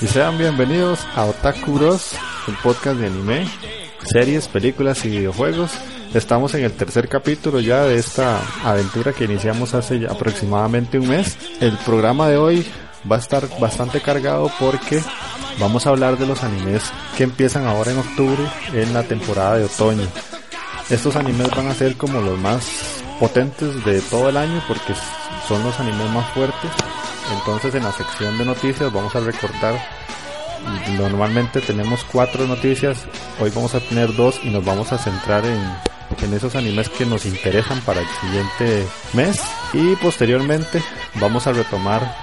Y sean bienvenidos a Otaku Bros, el podcast de anime, series, películas y videojuegos. Estamos en el tercer capítulo ya de esta aventura que iniciamos hace aproximadamente un mes. El programa de hoy va a estar bastante cargado porque vamos a hablar de los animes que empiezan ahora en octubre en la temporada de otoño. Estos animes van a ser como los más potentes de todo el año porque son los animes más fuertes. Entonces en la sección de noticias vamos a recortar normalmente tenemos cuatro noticias, hoy vamos a tener dos y nos vamos a centrar en, en esos animes que nos interesan para el siguiente mes y posteriormente vamos a retomar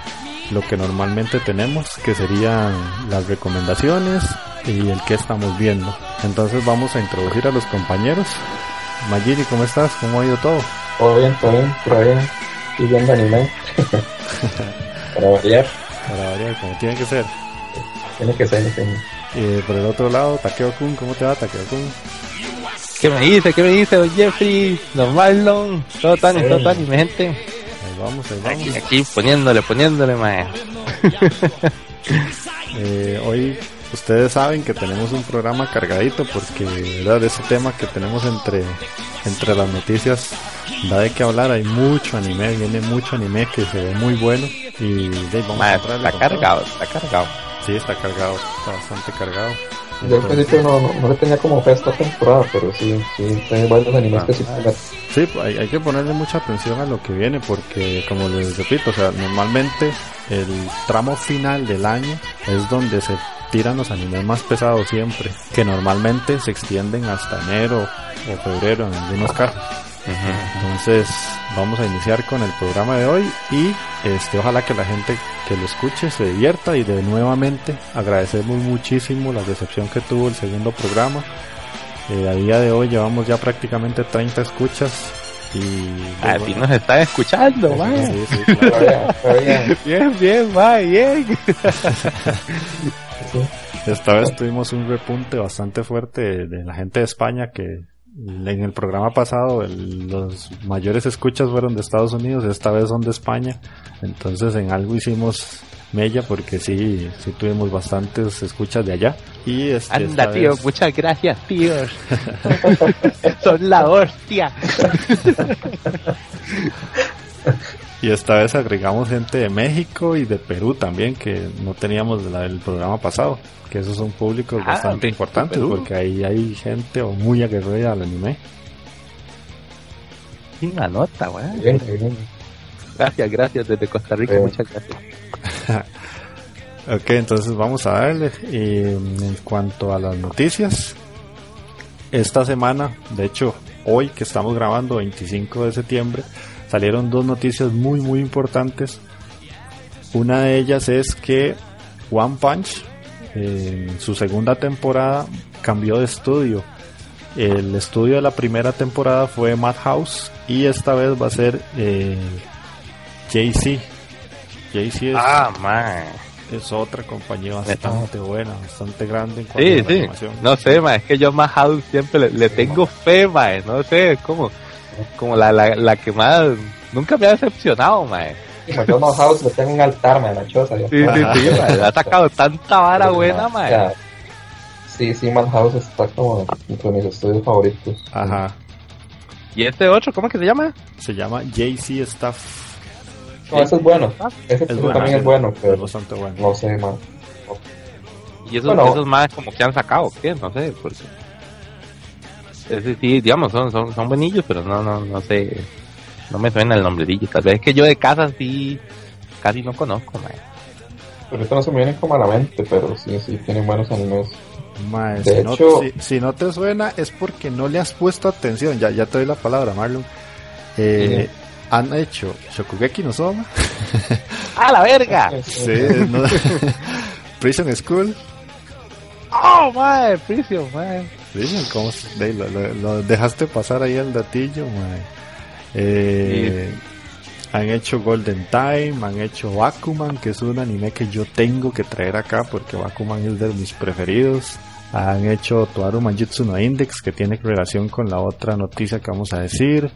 lo que normalmente tenemos que serían las recomendaciones y el que estamos viendo. Entonces vamos a introducir a los compañeros. Magini, ¿cómo estás? ¿Cómo ha ido todo? Todo bien, todo bien, por bien. Y viendo anime. Para variar. Para variar, como tiene que ser. Tiene que ser, tiene. Y por el otro lado, Takeo-kun, ¿cómo te va, Takeo-kun? ¿Qué me dice? ¿Qué me dice, don Jeffrey? Don Marlon, todo tan todo tan y mi gente. Ahí vamos, ahí vamos. Aquí, aquí poniéndole, poniéndole, mae. Eh, hoy ustedes saben que tenemos un programa cargadito porque ¿verdad? de ese tema que tenemos entre entre las noticias da de qué hablar hay mucho anime viene mucho anime que se ve muy bueno y de, vamos Mae, a está todo. cargado, está cargado. sí está cargado está bastante cargado Yo al principio no, no, no le tenía como fe a esta temporada, pero sí, sí, hay varios animes que sí. Sí, pues, hay, hay que ponerle mucha atención a lo que viene porque, como les repito, o sea, normalmente el tramo final del año es donde se tiran los animes más pesados siempre, que normalmente se extienden hasta enero o febrero en algunos casos. Entonces, vamos a iniciar con el programa de hoy y este ojalá que la gente que lo escuche se divierta y de nuevamente agradecemos muchísimo la recepción que tuvo el segundo programa. Eh, a día de hoy llevamos ya prácticamente 30 escuchas y Ah, sí nos están escuchando. Sí, sí, claro. Bien, bien, mae, bien. sí. Esta vez tuvimos un repunte bastante fuerte de, la gente de España que en el programa pasado el- los mayores escuchas fueron de Estados Unidos, esta vez son de España. Entonces en algo hicimos mella porque sí, sí tuvimos bastantes escuchas de allá. Y este, Anda, tío, vez- muchas gracias, tío. Son la hostia. Y esta vez agregamos gente de México y de Perú también, que no teníamos la del programa pasado. Que esos son públicos Ah, bastante importantes, porque ahí hay gente o muy aguerrida al anime. Una nota, weón. Bien, bien. Gracias, gracias desde Costa Rica, Bien. muchas gracias. Ok, entonces vamos a darle. Y en cuanto a las noticias, esta semana, de hecho, hoy que estamos grabando, 25 de septiembre, salieron dos noticias muy, muy importantes. Una de ellas es que One Punch, en su segunda temporada, cambió de estudio. El estudio de la primera temporada fue Madhouse y esta vez va a ser eh, JC. JC es Ah, es otra compañía bastante buena, bastante grande en cuanto Sí, a la sí. animación. No sé, ma, es que yo más House siempre le, le tengo fe, ma, no sé, es como, la, la, la que más, nunca me ha decepcionado, ma. Y McDonald's House le tengo un altar, man, la choza. Sí, sí, sí, ma, le ha sacado tanta vara buena, O ma. sea, Sí, sí, Madhouse está como entre mis estudios favoritos. Ajá, ¿Y este otro, cómo es que se llama? se llama JC Staff, No, ese es bueno. Ese es también bueno, es bueno, es pero bastante bueno. no sé, man. Y esos, Bueno. esos más como que han sacado, ¿qué? No sé, porque... Ese sí, digamos, son, son, son buenillos, pero no, no, no sé, no me suena el nombrecillo. Tal vez es que yo de casa sí, casi no conozco, ma. Ahorita no se me vienen como a la mente, pero sí, sí, tienen buenos animes. Mae, De si, no, hecho- si, si no te suena es porque no le has puesto atención. Ya, ya te doy la palabra, Marlon. Eh, Han hecho Shokugeki no Soma, ¡Ah, la verga! sí, no- Prison School. ¡Oh, mae! Prison, mae. Prison, ¿cómo de- lo, lo- lo dejaste pasar ahí el datillo, mae. Eh, Han hecho Golden Time, han hecho Bakuman, que es un anime que yo tengo que traer acá porque Bakuman es de mis preferidos. Han hecho Toaru Manjutsu no Index, que tiene relación con la otra noticia que vamos a decir.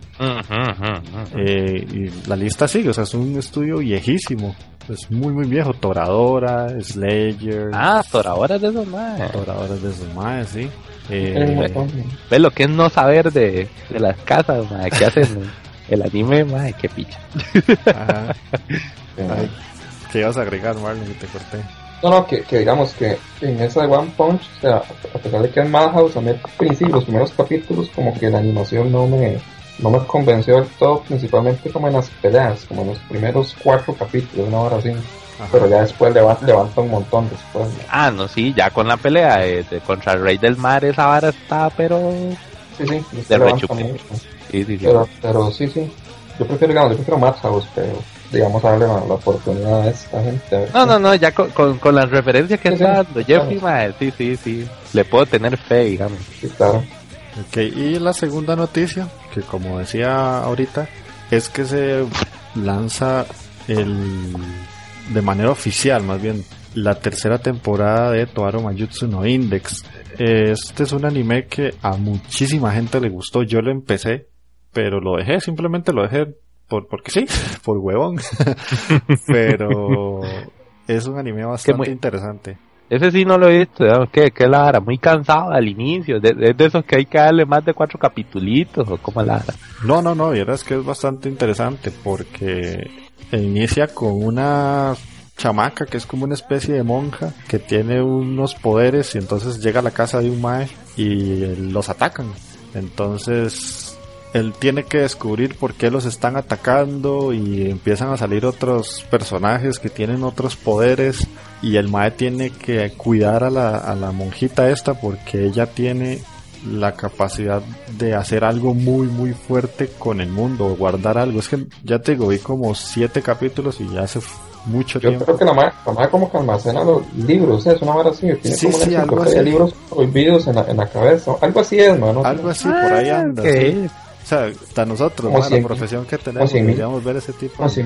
Eh, y la lista sigue, o sea, es un estudio viejísimo. Es muy, muy viejo. Toradora, Slayer, Ah, por ahora de esos más. Toradora de su madre, sí. Eh. Ve lo que es no saber de, de las casas, mae, que hacen el anime, mae, qué picha. ajá. Ay, ¿Qué ibas a agregar, Marlon? Que te corté. No, no, que, que digamos que en esa de One Punch, o sea, a pesar de que es Madhouse, a mí al principio, los primeros capítulos, como que la animación no me, no me convenció del todo, principalmente como en las peleas, como en los primeros cuatro capítulos, una hora así. Ajá. Pero ya después levanta, levanta un montón después. ¿no? Ah, no, sí, ya con la pelea de, de contra el Rey del Mar, esa vara está, pero. Sí, sí, De mucho. Sí, sí, sí. Pero, pero sí, sí. Yo prefiero, digamos, yo prefiero Madhouse, pero digamos darle la, la oportunidad a esta gente. a No, qué- no, no, ya con, con, con las referencias que está dando Jeffrey, mae, sí, sí, sí. Le puedo tener fe, digamos. Sí, claro. Ok, y la segunda noticia, que como decía ahorita, es que se lanza el de manera oficial, más bien, la tercera temporada de Toaro Majutsu no Index. Este es un anime que a muchísima gente le gustó. Yo lo empecé, pero lo dejé, simplemente lo dejé por porque sí, por huevón. pero es un anime bastante muy- interesante. Ese sí no lo he visto, que, que la muy cansado al inicio, de, de, de esos que hay que darle más de cuatro capitulitos, o como la. No, no, no, vieras que es bastante interesante porque inicia con una chamaca que es como una especie de monja que tiene unos poderes y entonces llega a la casa de un mae y los atacan. Entonces él tiene que descubrir por qué los están atacando y empiezan a salir otros personajes que tienen otros poderes y el mae tiene que cuidar a la, a la monjita esta porque ella tiene la capacidad de hacer algo muy muy fuerte con el mundo, guardar algo. Es que ya te digo, vi como siete capítulos y ya hace mucho Yo tiempo. creo que la madre, la madre como que almacena los libros, ¿eh? es una vara así, tiene Sí, como sí, una algo así. libros prohibidos en la, en la cabeza, algo así es, ¿no? No, Algo así por ahí anda. ok. O sea, hasta nosotros, ¿no? la profesión que tenemos, deberíamos ver ese tipo. no, sí,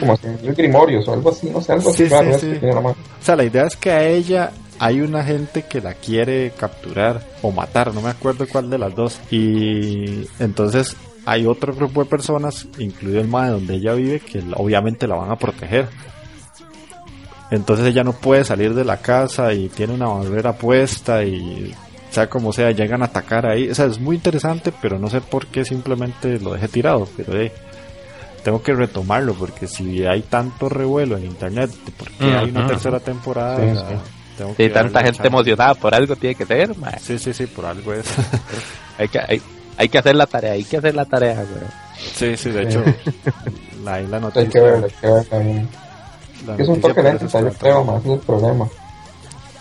como mil grimorios o algo así, no sé, algo así Sí, sí, que tiene la madre. O sea, la idea es que a ella hay una gente que la quiere capturar o matar, no me acuerdo cuál de las dos. Y entonces hay otro grupo de personas, incluido el MAE donde ella vive, que obviamente la van a proteger. Entonces ella no puede salir de la casa y tiene una barrera puesta y sea como sea, llegan a atacar ahí. O sea, es muy interesante, pero no sé por qué simplemente lo dejé tirado. Pero eh, tengo que retomarlo porque si hay tanto revuelo en internet, porque hay una tercera temporada, Sí, o sea, sí. tengo que Si tanta gente chance. emocionada por algo tiene que ser, mae. Sí, sí, sí, por algo es. Hay que, hay, hay que hacer la tarea, hay que hacer la tarea, güey. sí, sí, de hecho, la, ahí la noticia. Hay que ver, hay que ver también. la Es un por lento, yo creo, más es el problema.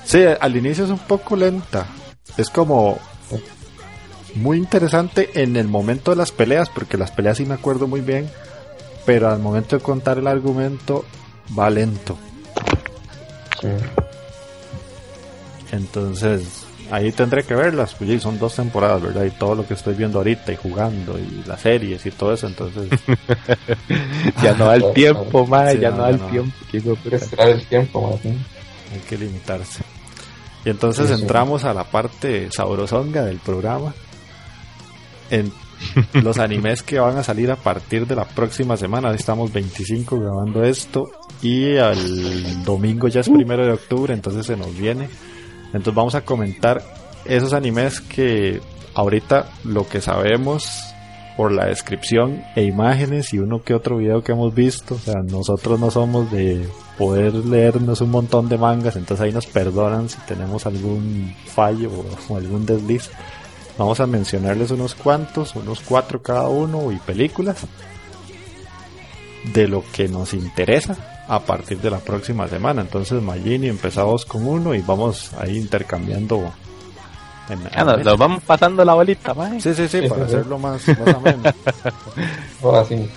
Sí, al inicio es un poco lenta. Es como muy interesante en el momento de las peleas, porque las peleas sí me acuerdo muy bien, pero al momento de contar el argumento va lento. Sí. Entonces, ahí tendré que verlas, pues son dos temporadas, ¿verdad? Y todo lo que estoy viendo ahorita y jugando y las series y todo eso, entonces... Ya no da el tiempo, mae, Sí, ya no, no da el no. tiempo. Hay que el tiempo, hay que limitarse. Y entonces entramos a la parte sabrosonga del programa. En los animes que van a salir a partir de la próxima semana. Estamos 25 grabando esto. Y el domingo ya es primero de octubre, entonces se nos viene. Entonces vamos a comentar esos animes que ahorita lo que sabemos por la descripción e imágenes y uno que otro video que hemos visto. O sea, nosotros no somos de poder leernos un montón de mangas, entonces ahí nos perdonan si tenemos algún fallo o, o algún desliz. Vamos a mencionarles unos cuantos, unos cuatro cada uno y películas de lo que nos interesa a partir de la próxima semana. Entonces, Magini, empezamos con uno y vamos ahí intercambiando. en- nos vamos pasando la bolita, mae. Sí, sí, sí, Sí, para sí, sí. hacerlo más, más ameno. Ahora sí.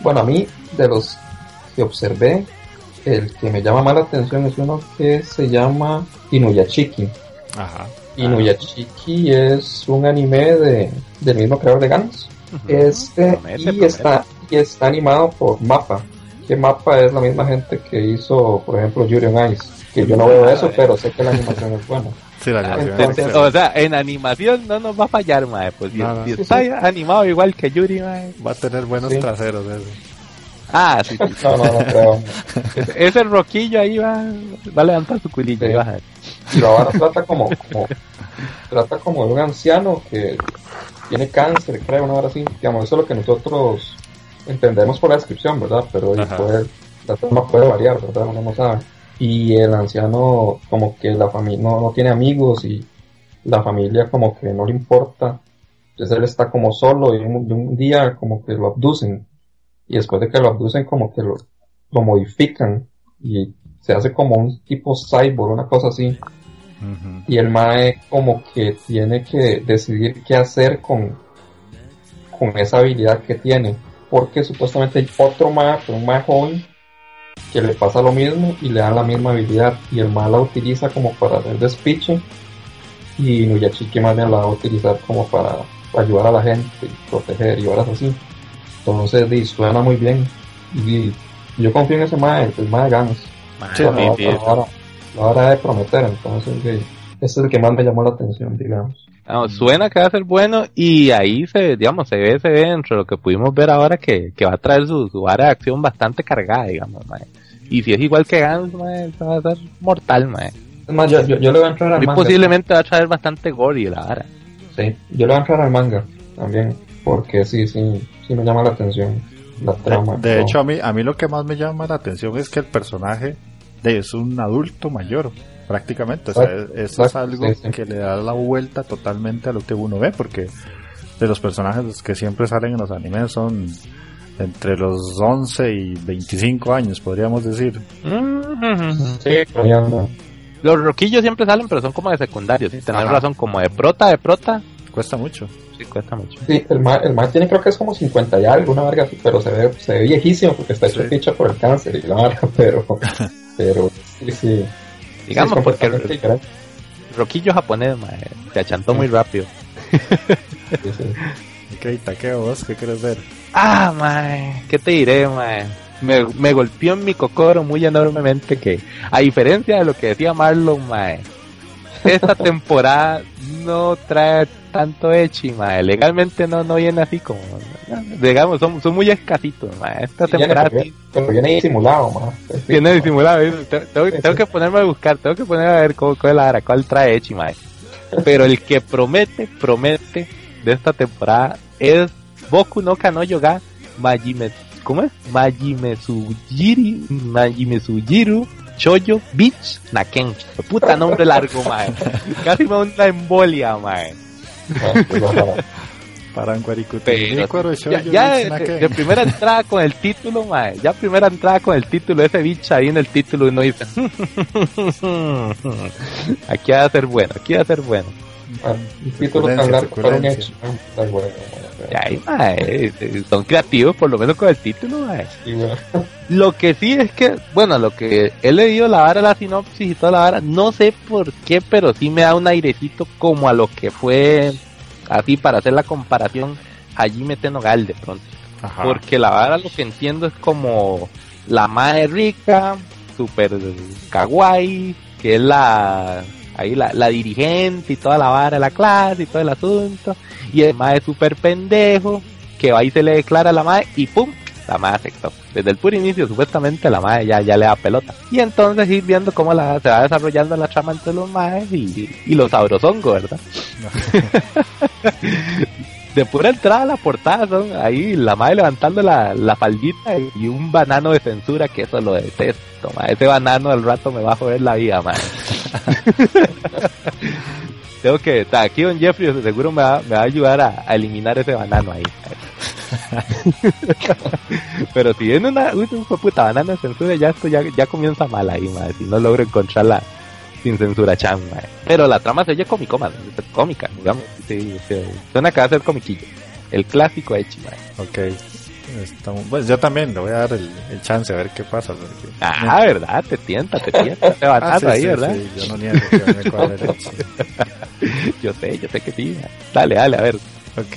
Bueno, a mí, de los que observé, el que me llama más la atención es uno que se llama Inuyashiki. Ajá. Inuyashiki es un anime de, del mismo creador de Gans, Este, Promete, y, promete. está, y está animado por Mapa. Que Mapa es la misma gente que hizo, por ejemplo, Yuri on Ice. Que yo no veo eso, pero sé que la animación es buena. Sí, la animación entonces-. O sea, en animación no nos va a fallar, mae. Pues si, No, no. si Sí, está sí. animado igual que Yuri, mae. Va a tener buenos Sí. traseros eso. Ah, sí, sí. No, no, no creo. Ese, roquillo ahí va, va a levantar su culillo. Sí. y va a ver. Y la vara trata como, como, trata como de un anciano que tiene cáncer, creo, una hora así. Digamos, eso es lo que nosotros entendemos por la descripción, ¿verdad? Pero puede, la trama puede variar, ¿verdad? Uno no sabe. Y el anciano como que la familia no, no tiene amigos y la familia como que no le importa. Entonces él está como solo y un, y un día como que lo abducen. Y después de que lo abducen como que lo, lo modifican y se hace como un tipo cyborg, una cosa así. Y el Mae como que tiene que decidir qué hacer con, con esa habilidad que tiene. Porque supuestamente hay otro Mae, pero un Mae joven, que le pasa lo mismo y le dan la misma habilidad. Y el Mae la utiliza como para hacer despiche. Y Nuyachiki más bien la va a utilizar como para ayudar a la gente y proteger y horas así. Entonces di, suena muy bien. Y yo confío en ese Mae, el Mae Gans. Mae, Sí, la, hora, de prometer, entonces ese es el que más me llamó la atención, digamos. No, suena que va a ser bueno y ahí se, digamos, se ve, se ve entre lo que pudimos ver ahora que, que va a traer su, su área de acción bastante cargada, digamos, mae. Y si es igual que Gans, mae, va a ser mortal, mae. Es más, yo, yo, yo le voy a entrar al manga. posiblemente va a traer bastante gory la vara. Sí, yo le voy a entrar al manga también, porque sí, sí, sí me llama la atención la trama. De hecho, a mí, a mí lo que más me llama la atención es que el personaje de, es un adulto mayor, prácticamente. O sea, Exacto, eso es exacto, algo sí, sí. que le da la vuelta totalmente a lo que uno ve, porque de los personajes que siempre salen en los animes son entre los 11 y 25 años, podríamos decir. sí, pero ya no. Los roquillos siempre salen, pero son como de secundarios, ¿sí? Tenés razón, como de prota, de prota, Cuesta mucho. sí cuesta mucho. Sí, el ma, el ma tiene creo que es como 50 y algo, una verga así, pero se ve, se ve viejísimo porque está hecho Sí. ficha por el cáncer y la verga, pero, pero sí, sí. Digamos, sí, porque el roquillo japonés, mae, se achantó muy rápido. sí, sí. Ok, Takeo, vos, ¿qué quieres ver? Ah, mae, ¿qué te diré, mae? Me, me golpeó en mi cocoro muy enormemente que, a diferencia de lo que decía Marlon, mae, esta temporada no trae tanto echi, mae. Legalmente no, no viene así como, digamos, son, son muy escasitos, mae. Esta temporada pero, viene, pero viene disimulado, ma. Sí, viene disimulado. ¿ves? Tengo, que ponerme a buscar, tengo que ponerme a ver cómo, cuál es la cuál trae echi, mae. Pero el que promete, promete de esta temporada es Boku no Kano Yoga Majime, ¿cómo es? Majime Sujiri, Majime Sujiru Choyo Beach Naken. Puta nombre largo, mae. Casi me da embolia, mae. Pero ya, ya de primera entrada con el título, mae. Ya primera entrada con el título, ese bicho ahí en el título uno dice, aquí va a ser bueno, aquí va a ser bueno. Ah, Un título tan largo para un hecho. Ah, está bueno, ma. Y ahí, mae, eh, son creativos por lo menos con el título, mae. Sí, bueno. Lo que sí es que, bueno, lo que he leído la vara, la sinopsis y toda la vara, no sé por qué, pero sí me da un airecito como a lo que fue, así para hacer la comparación, Hajime Tenogal de pronto. Ajá. Porque la vara lo que entiendo es como la madre rica, super kawaii, que es la ahí la, la dirigente y toda la vara de la clase y todo el asunto. Y el madre super pendejo, que va y se le declara a la madre y pum, la madre aceptó. Desde el puro inicio, supuestamente la madre ya, ya le da pelota. Y entonces ir viendo cómo la, se va desarrollando la trama entre los madres y, y los sabrosongos, ¿verdad? de pura entrada a la portada son ahí la madre levantando la, la faldita y un banano de censura que eso lo detesto, ma. ese banano al rato me va a joder la vida, madre. Tengo que, ta, aquí don Jeffrey seguro me va, me va a ayudar a, a eliminar ese banano ahí. Pero si viene una, un hijo de puta banano de censura, ya esto ya, ya comienza mal ahí, madre. Si no logro encontrarla sin censura chan, madre. Pero la trama se oye cómica, cómica, digamos. Sí, sí, suena que va a ser comiquillo. El clásico Echi, madre. Ok. Estamos- pues yo también le voy a dar el, el chance a ver qué pasa. porque- Ah, ¿verdad? Te tienta, te tienta. Te Ah, banano sí, ahí, sí, ¿verdad? sí, yo no niego que me cuadre el hecho. Yo sé, yo sé que sí. Dale, dale, a ver. Ok,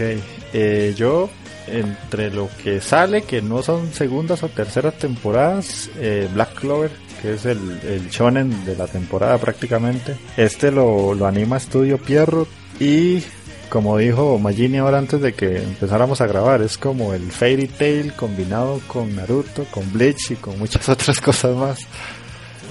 eh, yo entre lo que sale, que no son segundas o terceras temporadas, eh, Black Clover, que es el, el shonen de la temporada prácticamente. Este lo, lo anima Estudio Pierrot y como dijo Magini ahora antes de que empezáramos a grabar, es como el Fairy Tail combinado con Naruto, con Bleach y con muchas otras cosas más.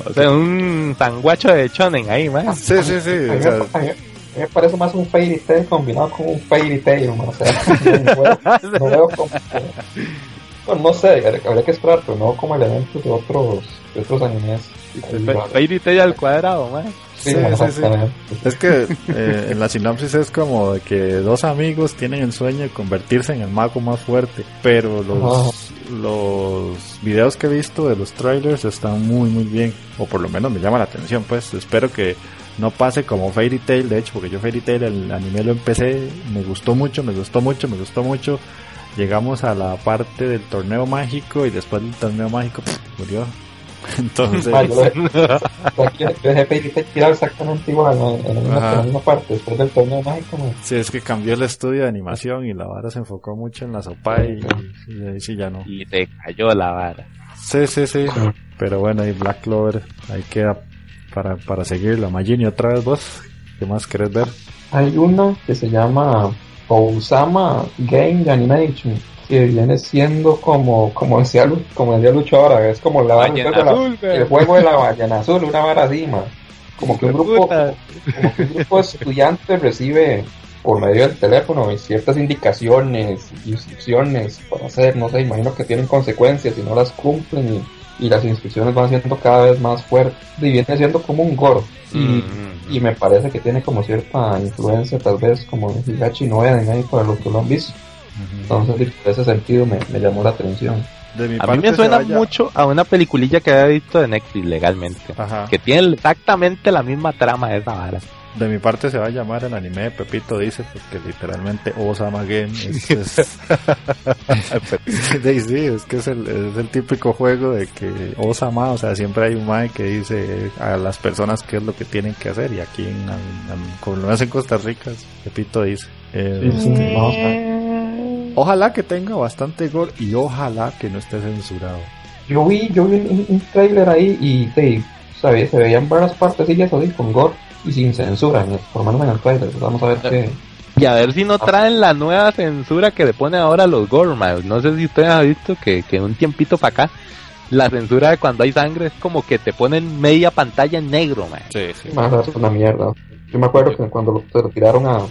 O sea, un sanguacho de shonen ahí, man. Sí, sí, sí. A mí, o sea, me- a mí- a mí me parece más un Fairy Tail combinado con un Fairy Tail, man. O sea, no veo, no veo como... Bueno, no sé, habría que esperar, pero no como elementos de otros, de otros animes. Fairy Tail al cuadrado, man. Sí, Sí, man, sí, sí. exactamente. Es que eh, en la sinopsis es como de que dos amigos tienen el sueño de convertirse en el mago más fuerte, pero los, los videos que he visto de los trailers están muy muy bien, o por lo menos me llama la atención, pues espero que no pase como Fairy Tail, de hecho, porque yo Fairy Tail el anime lo empecé, me gustó mucho, me gustó mucho, me gustó mucho. Llegamos a la parte del torneo mágico y después del torneo mágico pff, murió. Entonces, yo dejé Fairy Tail tirado exactamente igual, ¿no? en, la misma, Ajá. en la misma parte, después del torneo mágico. man. Sí, es que cambió el estudio de animación y la vara se enfocó mucho en la sopa y, y ahí sí ya no. Y te cayó la vara. Sí, sí, sí. Pero bueno, y Black Clover, ahí queda para, para seguirla. Magini, otra vez vos, ¿qué más querés ver? Hay uno que se llama Osama Game Animation, que viene siendo como, como decía, como decía Lucho ahora, es como la Ballena el juego de la- azul, el juego de la ballena azul, una vara así, man. Como que un grupo, como que un grupo de estudiantes recibe por medio del teléfono ciertas indicaciones, instrucciones para hacer, no sé, imagino que tienen consecuencias si no las cumplen y, y las instrucciones van siendo cada vez más fuertes y viene siendo como un gore. Y, Mm, y me parece que tiene como cierta influencia tal vez como de Higachi no Eden ahí para los que lo han visto. Entonces, por ese sentido me, me llamó la atención. De mi A mí me suena vaya- mucho a una peliculilla que había visto de Netflix legalmente. Ajá. Que tiene exactamente la misma trama de esa vara. De mi parte se va a llamar el anime de Pepito dice, porque literalmente Osama Game es, es- Sí, sí, es que es el, es el típico juego de que Osama, o sea, siempre hay un mae que dice a las personas qué es lo que tienen que hacer y aquí en, en- como lo hacen en Costa Rica, Pepito dice. eh, Sí, sí, vamos a ver. Ojalá que tenga bastante gore y ojalá que no esté censurado. Yo vi, yo vi un, un trailer ahí y te, sabía, se veían varias partecillas así con gore y sin censura, en el- por lo menos en el trailer. Vamos a ver qué. Y a ver si no traen la nueva censura que le ponen ahora a los gore, man. No sé si ustedes han visto que, que un tiempito para acá, la censura de cuando hay sangre es como que te ponen media pantalla en negro, man. Sí, sí. Más es una mierda. Yo me acuerdo que cuando lo, se lo tiraron a, a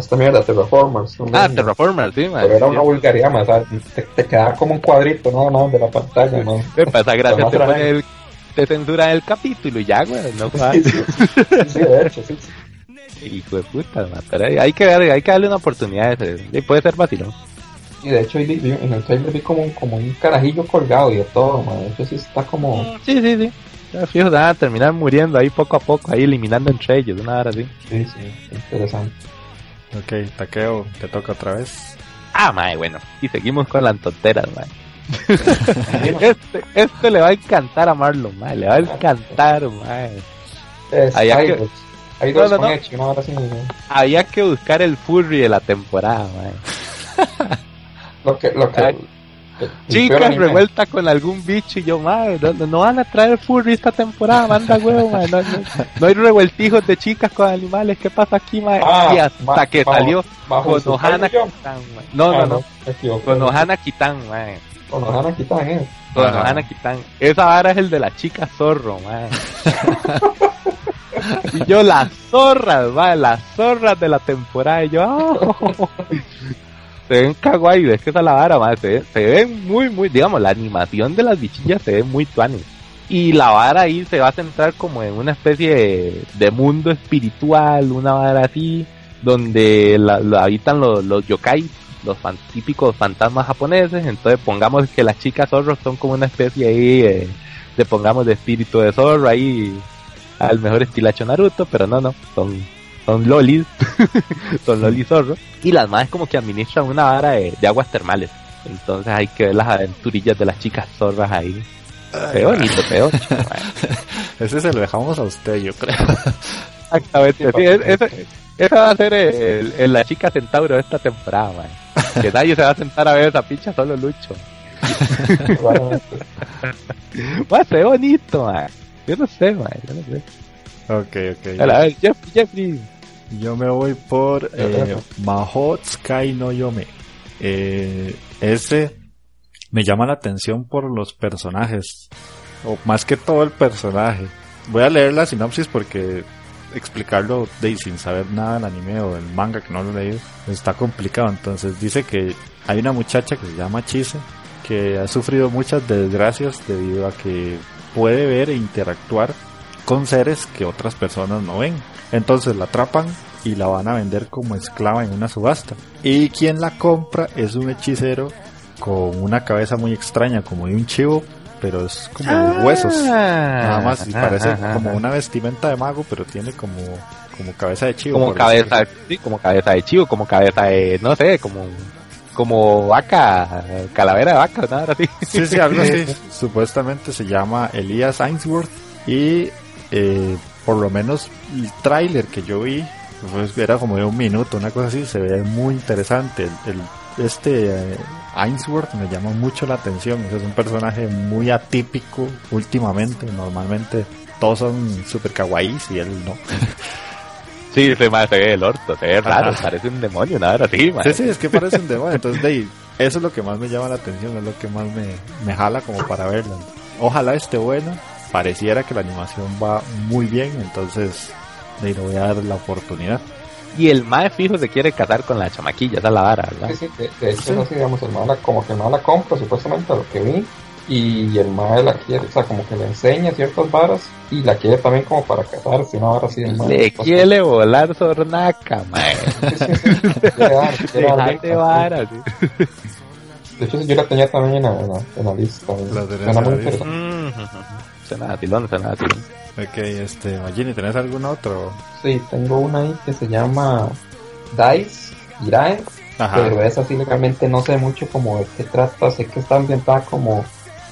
esta mierda, Terraformers. ¿no? Ah, Terraformers, sí, man. Pero era una vulgaridad, ¿sabes? Te, te quedaba como un cuadrito nada más de la pantalla, man. Epa, esa gracia Además te pone el, te censura el capítulo y ya, güey, no Sí, sí, sí, sí, de hecho, sí. Hijo de puta, man. Pero hay, hay que darle, hay que darle una oportunidad a ese. Sí, puede ser vacilón. Y de hecho, en el trailer vi como como un carajillo colgado y de todo, man. De hecho, sí está como. Sí, sí, sí. Fijo, van a terminar muriendo ahí poco a poco, ahí eliminando entre ellos, una hora así. Sí, sí, interesante. Ok, Taqueo, te toca otra vez. Ah, mae, bueno. Y seguimos con las tonteras, mae. este, este le va a encantar a Marlon, mae. Le va a encantar, mae. Es que-. Hay dos No, no, no. Echi, una hora así. ¿no? Había que buscar el furry de la temporada, mae. Lo que, lo que. Chicas anime. revuelta con algún bicho y yo, mae, no, van a traer furry esta temporada, manda huevo, mae. No, no, no hay revueltijos de chicas con animales, ¿qué pasa aquí, mae? Ah, y hasta ma- que bajo- salió bajo con su Ohana Tiger Jump. Kitan, mae. No, Ah, no, no. me equivoqué. Con Ohana Kitan, mae. Con Ohana Kitan, eh. Con Ajá. Ohana Kitan. Esa vara es el de la chica zorro, mae. y yo, las zorras, mae, las zorras de la temporada. Y yo, ah. Se ven kawaii, es que esa es la vara, mae. Se, se ven muy, muy, digamos, la animación de las bichillas se ve muy tuanes. Y la vara ahí se va a centrar como en una especie de, mundo espiritual, una vara así, donde la, habitan los, los yokai, los fan- típicos fantasmas japoneses. Entonces pongamos que las chicas zorros son como una especie ahí eh, de pongamos de espíritu de zorro ahí al mejor estilacho Naruto, pero no, no, son, son lolis, son lolis zorros. Y las más como que administran una vara de, de aguas termales. Entonces hay que ver las aventurillas de las chicas zorras ahí. Ve bonito, mae. Ese se lo dejamos a usted, yo creo. Exactamente, sí, es- esa, esa va a ser el, el- la chica centauro de esta temporada, mae. que nadie se va a sentar a ver esa picha, solo Lucho. Va, ve bonito, man. Yo no sé, man. Yo no sé. Ok, ok. A ver, Jeffrey, Jeffrey. Yo me voy por eh, Mahot Sky no Yome. Eh, ese me llama la atención por los personajes. O más que todo el personaje. Voy a leer la sinopsis porque explicarlo de, sin saber nada del anime o del manga que no lo he leído está complicado. Entonces dice que hay una muchacha que se llama Chise que ha sufrido muchas desgracias debido a que puede ver e interactuar con seres que otras personas no ven. Entonces la atrapan y la van a vender como esclava en una subasta. Y quien la compra es un hechicero con una cabeza muy extraña, como de un chivo, pero es como Ah. huesos. Nada más, y parece como una vestimenta de mago, pero tiene como, como cabeza de chivo. Como cabeza, sí, como cabeza de chivo, como cabeza de, no sé, como, como vaca, calavera de vaca, nada así. Sí, sí, algo así. Supuestamente se llama Elias Ainsworth y eh, por lo menos el tráiler que yo vi pues, era como de un minuto, una cosa así, se ve muy interesante. El, el- este eh, Ainsworth me llama mucho la atención, es un personaje muy atípico últimamente, normalmente todos son super kawaiis y él no. Sí, se, ve el orto, se ve raro, Ajá. parece un demonio, nada así. Sí, sí, es que parece un demonio. Entonces, de ahí, eso es lo que más me llama la atención, es lo que más me, me jala como para verlo. Ojalá esté bueno. Pareciera que la animación va muy bien, entonces le voy a dar la oportunidad. Y el mae fijo se quiere casar con la chamaquilla, esa es la vara, ¿verdad? Sí, sí, de, de hecho, es así, digamos, el mae la- como que el mae la compra supuestamente a lo que vi y el mae la quiere, o sea, como que le enseña ciertas varas y la quiere también como para casarse, una vara así del mae. Le Pues, quiere volar sornaca, mae. sí, sí, sí, quiere dar, quiere dar de sí. vara, sí. De hecho, sí, yo la tenía también en la, en la, en la lista. La muy la lista. interesante. Mm, Suena atilón, suena atilón. Ok, este, Magini, ¿tenés algún otro? Sí, tengo una ahí que se llama Dice, Irae, Ajá. pero esa sí legalmente no sé mucho como de qué trata, sé que está ambientada como,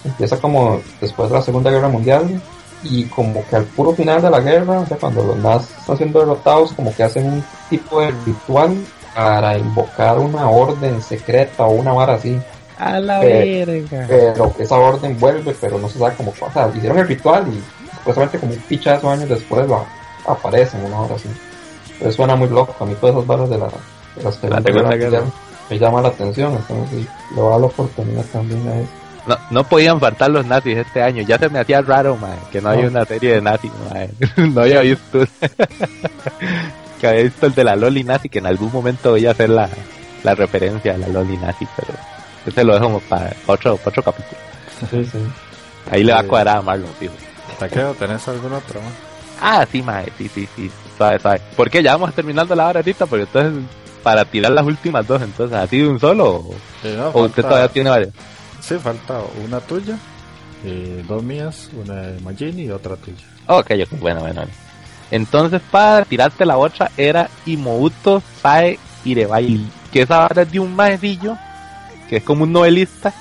empieza como después de la Segunda Guerra Mundial y como que al puro final de la guerra, o sea, cuando los nazis están siendo derrotados, como que hacen un tipo de ritual para invocar una orden secreta o una vara así, A la Eh, verga. pero esa orden vuelve, pero no se sabe cómo pasa, hicieron el ritual y supuestamente como un pichazo años después va, aparecen una hora así. Pero suena muy loco, a mí todas esas barras de la, de la Segunda Segunda Guerra Guerra. Mundial me llama la atención, entonces sí, le voy a dar la oportunidad también a eso. No, no podían faltar los nazis este año. Ya se me hacía raro, mae, que no, No. había una serie de nazis, mae. no había visto. que había visto el de la Loli nazi, que en algún momento voy a hacer la, la referencia a la Loli nazi, pero ese lo dejo para otro, para otro capítulo. Sí, sí. Ahí le va a Sí. cuadrar a Marlon, fijo. Taqueo, ¿tenés algún otro? man? Ah, sí, mae, sí, sí, sí. Sabe, sabe. ¿Por qué? Ya vamos terminando la hora ahorita, porque entonces, para tirar las últimas dos, entonces, ¿así de un solo? ¿O, Eh, no, o usted todavía tiene varias? Sí, falta una tuya, eh, dos mías, una de Magini y otra tuya. Ok, ok, bueno, bueno. Entonces, para tirarte la otra, era Imouto Sae Irebai, que esa vara es de un maecillo, que es como un novelista,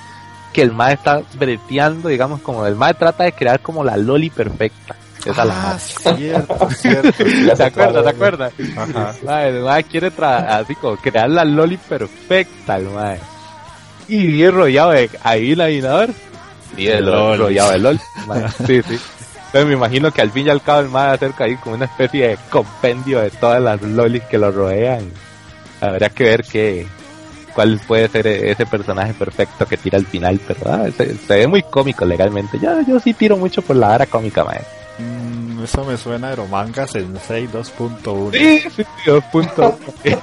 que el mae está breteando, digamos, como el mae trata de crear como la loli perfecta. Esa es la ah, mae. cierto, cierto. Ya ¿Se acuerda? ¿Se cuál es. acuerda? Ajá. Mae, el mae quiere tra- así como crear la loli perfecta, el mae. Y vive rodeado de ahí el adivinador. Y de Lolis. rodeado de LOL. mae. Sí, sí. Entonces me imagino que al fin y al cabo el mae acerca ahí como una especie de compendio de todas las lolis que lo rodean. Habrá que ver qué cuál puede ser ese personaje perfecto que tira al final, pero ah, se, se ve muy cómico legalmente. Yo, yo sí tiro mucho por la vara cómica, mae. Mm, eso me suena a Eromanga Sensei 2.1. Sí, sí, sí, dos puntos.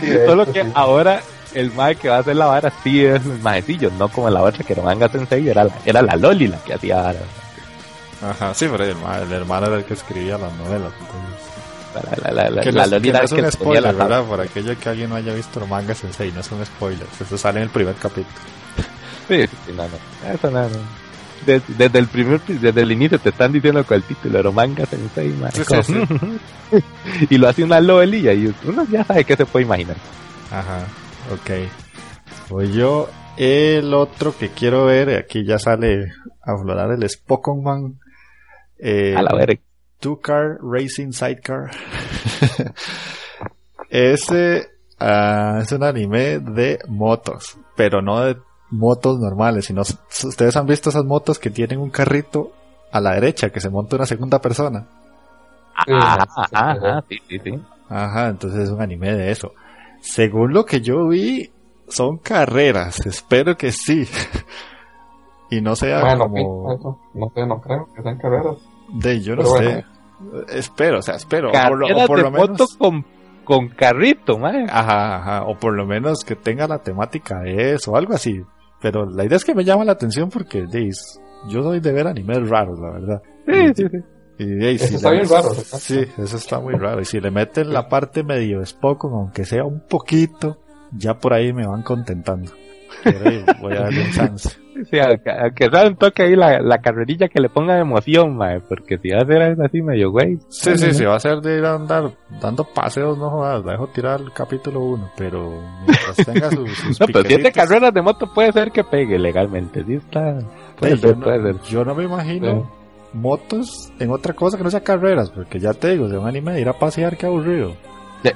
Sí, de Solo hecho, que sí. ahora el mae que va a hacer la vara sí es el maecillo, no como la otra que era manga sensei, era la, era la Loli la que hacía vara. Ajá, sí, pero el, el hermano era el que escribía las novelas. entonces- La, la, la, que no es que un spoiler, la ¿verdad? Por aquello que alguien no haya visto Eromanga Sensei, no es un spoiler. Eso sale en el primer capítulo. Sí, sí, sí, no, no. Eso no, no. Des- Desde, el primer, desde el inicio te están diciendo con el título, era manga sensei. Sí, Como, sí, y lo hace una Loli y uno ya sabe qué se puede imaginar. Ajá, ok. Voy yo. El otro que quiero ver, aquí ya sale a aflorar el Spokonman. Eh, A la verga. Two Car Racing Sidecar. Ese Ah, es un anime de motos, pero no de motos normales, sino ustedes han visto esas motos que tienen un carrito a la derecha que se monta una segunda persona. Ajá, ajá, sí, sí, sí. Ajá, entonces es un anime de eso. Según lo que yo vi, son carreras, espero que sí. y no sea Bueno, como... eso, no sé, no creo que sean carreras. De, yo no Pero sé. Espero, o sea, espero. O por, lo, o Carreras por de lo menos... con, con carrito. Ajá, ajá, o por lo menos que tenga la temática de eso, algo así. Pero la idea es que me llama la atención porque, deis, yo soy de ver animes raros, la verdad. Sí, sí, sí. Y, de, Eso si está le- bien raro, ¿verdad? Sí, eso está muy raro. Y si le meten la parte medio Spokon, aunque sea un poquito, ya por ahí me van contentando. Por ahí voy a darle un chance. Sí, aunque, sea un toque ahí la, la carrerilla que le ponga emoción, mae, porque si va a ser algo así medio güey. Sí, sí, sí, va a ser de ir a andar dando paseos, no jodas, la dejo tirar el capítulo 1, pero mientras tenga sus, sus No, pero siete piquecitos- carreras de moto puede ser que pegue legalmente, sí está. Puede yo, ser, no, puede ser. yo no me imagino motos en otra cosa que no sea carreras, porque ya te digo, de un anime de ir a pasear, qué aburrido.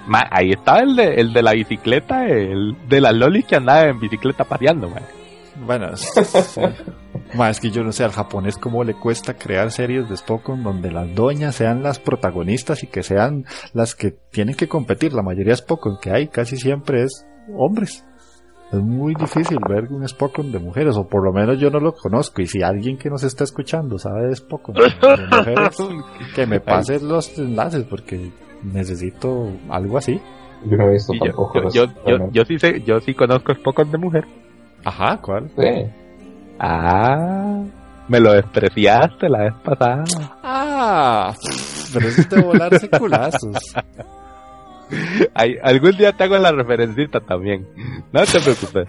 Ma, ahí estaba el de, el de la bicicleta, el de la Loli que andaba en bicicleta paseando, mae. Bueno, sí. Ma, es que yo no sé al japonés cómo le cuesta crear series de Spokon donde las doñas sean las protagonistas y que sean las que tienen que competir. La mayoría de Spokon que hay casi siempre es hombres. Es muy difícil ver un Spokon de mujeres, o por lo menos yo no lo conozco. Y si alguien que nos está escuchando sabe de Spokon de mujeres, que me pase los enlaces porque necesito algo así. Yo no he visto Y yo, tampoco. yo, eso, yo, yo, realmente. yo sí sé, yo sí conozco Spokon de mujer. Ajá, ¿cuál? Sí. Ah, me lo despreciaste la vez pasada. Ah, pero es de volarse culazos. Ay, algún día te hago la referencita también. No te preocupes.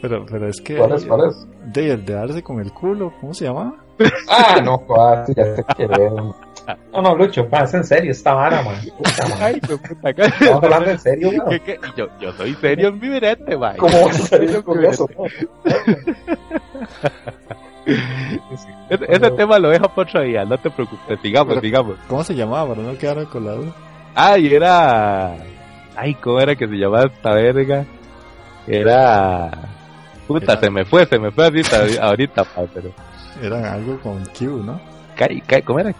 Pero, pero es que. ¿Cuál es? ¿Cuál es? De, el de darse con el culo, ¿cómo se llama? Ah, no, sí, ya te quiero. No, no, Lucho, pa, es en serio esta vara, man. Puta, man. Ay, puta Estamos hablando en serio, ¿Qué, man. qué? Yo, yo soy serio en mi verete, vaya. ¿Cómo vas a salir con eso? Ese, ese tema lo dejo por otro día, no te preocupes, sigamos, Pero- sigamos. ¿Cómo se llamaba? Para no quedar con la duda. Ay, era. Ay, ¿cómo era que se llamaba esta verga? Era. Puta, Era- se me fue, se me fue ahorita, ahorita, pa, pero. Era algo con Q, ¿no? ¿Cómo era?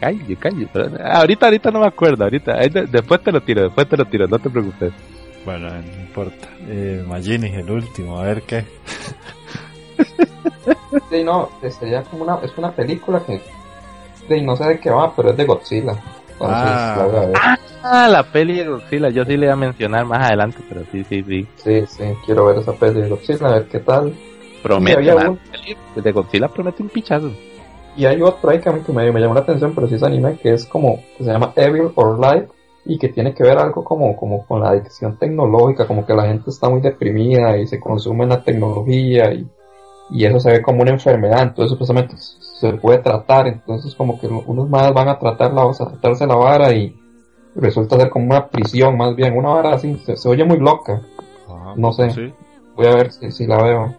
Calle, calle. pero- ahorita, ahorita no me acuerdo, ahorita. después te lo tiro, después te lo tiro, no te preocupes. Bueno, no importa. Eh, Magini, el último, a ver qué. Sí, no, este, ya como una, es una película que, sí, no sé de qué va, pero es de Godzilla. Entonces, Ah. la. Ah, la peli de Godzilla, yo sí le voy a mencionar más adelante, pero sí, sí, sí. Sí, sí, quiero ver esa peli de Godzilla, a ver qué tal. Promete, había la un- peli de Godzilla promete un pichazo. Y hay otro ahí que a mí que me, me llamó la atención, pero sí es anime, que es como, que se llama Evil or Light, y que tiene que ver algo como, como con la adicción tecnológica, como que la gente está muy deprimida y se consume en la tecnología y, y eso se ve como una enfermedad, entonces supuestamente se puede tratar, entonces como que unos más van a tratar la, a tratarse la vara y resulta ser como una prisión más bien, una vara así, se, se oye muy loca, Ajá. No sé. Sí, voy a ver si, si la veo. sí,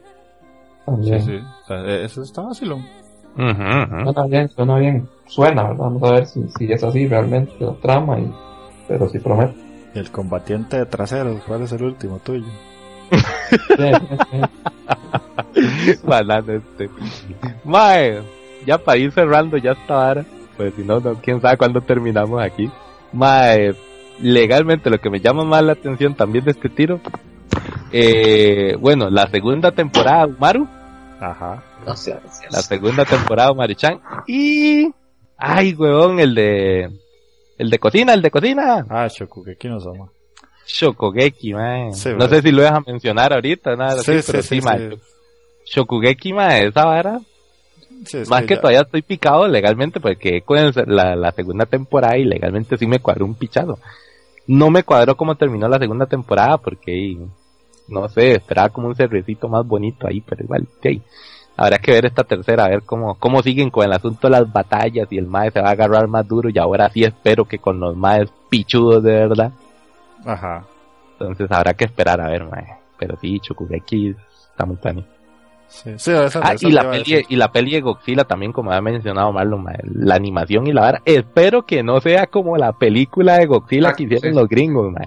También. sí. O sea, eh, eso está vacilón. Suena bien, suena bien. Suena, ¿verdad? Vamos a ver si, si es así realmente la trama, y, pero sí promete. Y el combatiente de traseros, ¿cuál es el último tuyo? Banana este. Mae, ya para ir cerrando ya esta vara, pues si no, no, quién sabe cuándo terminamos aquí. Mae, legalmente lo que me llama más la atención también de este tiro, eh, bueno, la segunda temporada Umaru, Ajá. No sé, la segunda temporada de Umaru-chan, y, ay, huevón, el de, el de cocina, el de cocina, Ah, Shokugeki no Soma. Shokugeki. Sí, no sé si lo dejas mencionar ahorita, nada Sí, así, sí, pero sí, sí. Shokugeki, mae, esa vara, es Más que ya- todavía estoy picado legalmente porque con el- la, la segunda temporada y legalmente sí me cuadró un pichado. No me cuadró cómo terminó la segunda temporada porque, no sé, esperaba como un cervecito más bonito ahí, pero igual, sí. Habrá que ver esta tercera, a ver cómo, cómo siguen con el asunto de las batallas y el mae se va a agarrar más duro y ahora sí espero que con los maes pichudos de verdad. Ajá. Entonces habrá que esperar a ver, mae. Pero sí, Chukugeki está muy funny. Sí, sí, esa, Ah, esa y la, peli, y la peli de Godzilla también, como había mencionado Marlon, ma, la animación y la vara. Espero que no sea como la película de Godzilla que Exacto, hicieron sí. los gringos, ma.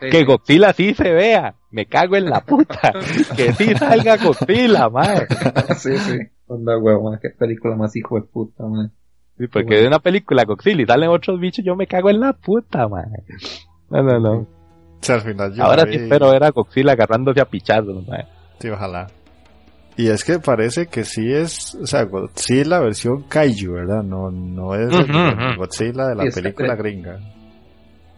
Que Godzilla sí se vea. Me cago en la puta. que sí salga Godzilla, mae. sí, sí. Onda huevo, qué película más hijo de puta, mae. Sí, porque de una película Godzilla y salen otros bichos, yo me cago en la puta, mae. No, no, no. O sea, al final yo Ahora sí vi- espero ver a Godzilla agarrándose a pichazos, mae. Sí, ojalá. Y es que parece que sí es, o sea, Godzilla versión kaiju, ¿verdad? No, no es el ujú. Godzilla de la Sí, película gringa.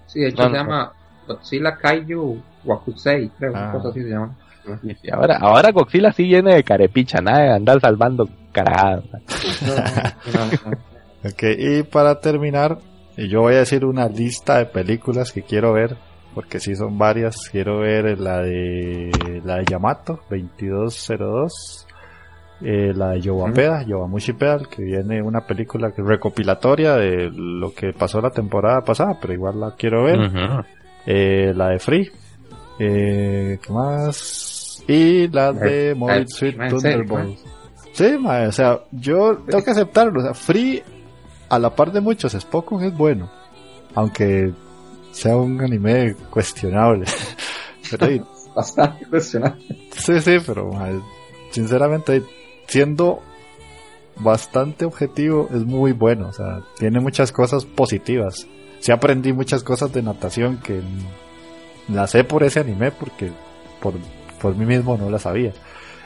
Sí, de hecho No, se no. llama Godzilla Kaiju Wakusei, creo, Ah. una cosa así se llama. Y sí, ahora, ahora Godzilla sí viene de carepicha, nada de andar salvando carajadas. No, no, no. Ok, y para terminar, yo voy a decir una lista de películas que quiero ver, porque sí son varias. Quiero ver la de la de Yamato 2202, eh, la de Yowapeda, Yowamushi Pedal, que viene una película recopilatoria de lo que pasó la temporada pasada, pero igual la quiero ver. Eh, la de Free, eh, ¿qué más? Y la de Mobile eh, Suit ¿en serio, Thunderbolt. Sí, mae, o sea, yo tengo que aceptarlo. O sea, Free, a la par de muchos, Spokon es bueno. Aunque sea un anime cuestionable. Pero sí, Bastante cuestionable. sí, sí, pero mae, sinceramente, siendo bastante objetivo, es muy bueno. O sea, tiene muchas cosas positivas. Sí aprendí muchas cosas de natación que las sé por ese anime porque por, por mí mismo no las sabía.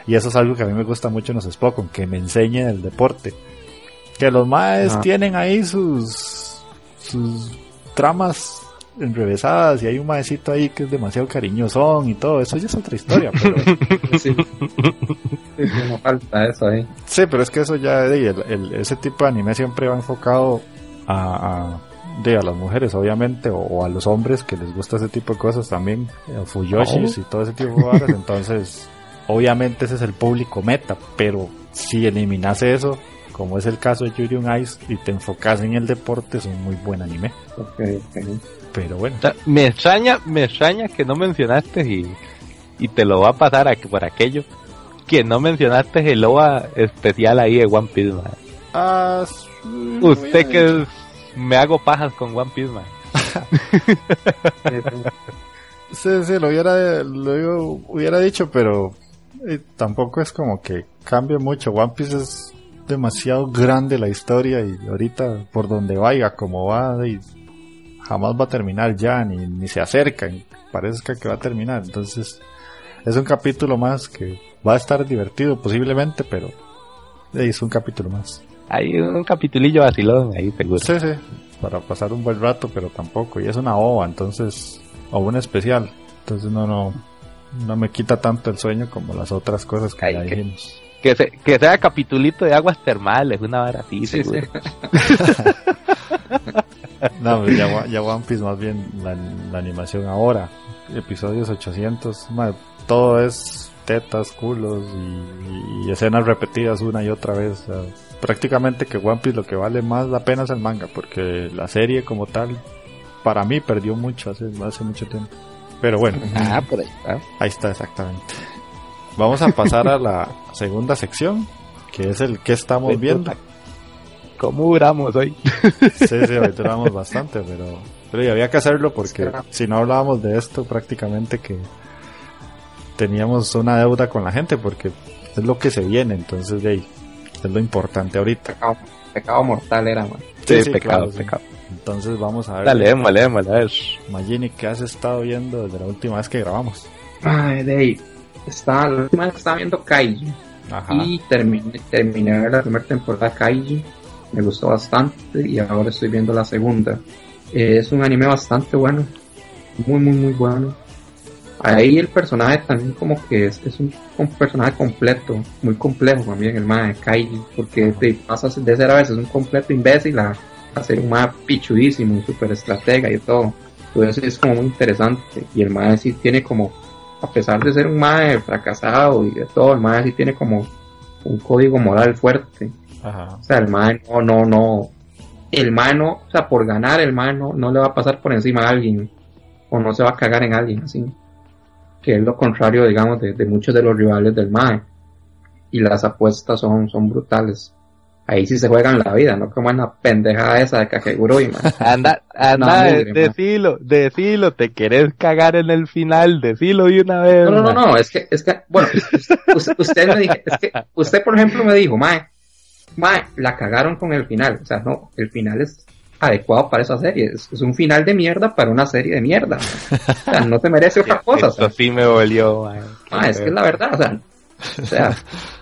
Y eso es algo que a mí me gusta mucho en los Spokon, que me enseñen el deporte. Que los maes tienen ahí sus, sus tramas enrevesadas y hay un maecito ahí que es demasiado cariñosón y todo. Eso ya es otra historia, pero... Sí. Sí, sí, no falta eso ahí. Sí, pero es que eso ya, de, el- el- ese tipo de anime siempre va enfocado a, a, de, a las mujeres, obviamente, o, o a los hombres que les gusta ese tipo de cosas también, eh, Fuyoshis y todo ese tipo de cosas. Entonces, obviamente ese es el público meta, pero si eliminase eso, como es el caso de Yuri on Ice, y te enfocas en el deporte, es un muy buen anime. Pero bueno, O sea, me extraña, me extraña que no mencionaste y, y te lo va a pasar a, por aquello que no mencionaste el OVA especial ahí de One Piece, man. ah, Usted que es- me hago pajas con One Piece, man. Sí, sí, lo hubiera, lo hubiera dicho, pero eh, tampoco es como que cambie mucho. One Piece es demasiado grande la historia y ahorita por donde vaya, como va, y jamás va a terminar ya, ni, ni se acerca, y parece que va a terminar. Entonces, es un capítulo más que va a estar divertido posiblemente, pero es un capítulo más. Hay un capitulillo vacilón ahí, seguro. Sí, sí, para pasar un buen rato, pero tampoco. Y es una ova, entonces, o un especial. Entonces no, no, no me quita tanto el sueño como las otras cosas que Ay, ya que- dijimos. Que, se- que sea capitulito de aguas termales, una vara así, Sí, seguro. No, pues ya, ya One Piece más bien la, la animación ahora, episodios 800, ma, todo es tetas, culos y, y escenas repetidas una y otra vez. sea, prácticamente que One Piece lo que vale más la pena es el manga, porque la serie como tal, para mí perdió mucho hace, hace mucho tiempo. Pero bueno, Ah, por ahí está. Ahí está, exactamente. Vamos a pasar a la segunda sección, que es el que estamos viendo. ¿Cómo duramos hoy? Sí, sí, hoy duramos bastante, pero, pero había que hacerlo porque si no hablábamos de esto prácticamente que teníamos una deuda con la gente porque es lo que se viene, entonces de ahí, es lo importante ahorita. Pecado, pecado mortal era, man. Sí, sí, pecado, claro, sí. pecado. Entonces vamos a ver, Dale, démosle, démosle, a ver. Magini, ¿qué has estado viendo desde la última vez que grabamos? Ay, Dave. Estaba, la última vez estaba viendo Kaiji. Ajá. Y terminé, terminé la primera temporada de Kaiji. Me gustó bastante y ahora estoy viendo la segunda. Eh, es un anime bastante bueno. Muy, muy, muy bueno. Ahí el personaje también como que es, es un, un personaje completo, muy complejo también el de Kaiji, porque te pasa de ser a veces un completo imbécil a, a ser un mae pichudísimo, un super estratega y todo. Entonces es como muy interesante y el mae sí tiene como, a pesar de ser un mae fracasado y de todo, el mae sí tiene como un código moral fuerte. Ajá. O sea, el mae no, no, no, el mae no, o sea, por ganar el mae no, no le va a pasar por encima a alguien o no se va a cagar en alguien así. Que es lo contrario, digamos, de, de muchos de los rivales del mae. Y las apuestas son, son brutales. ahí sí se juegan la vida, no como en la pendejada esa de Kakegurui, man. Anda, anda, man. decilo, decilo, te querés cagar en el final, decilo de una vez. No, no, no, no, es que, es que, bueno, usted, usted me dije, es que, usted por ejemplo me dijo, mae, mae, la cagaron con el final, o sea, no, el final es adecuado para esa serie, es, es un final de mierda para una serie de mierda, o sea, no se merece otra cosa, o Esto sea, sí me volvió, man. mae, es que es la verdad, o sea, o sea,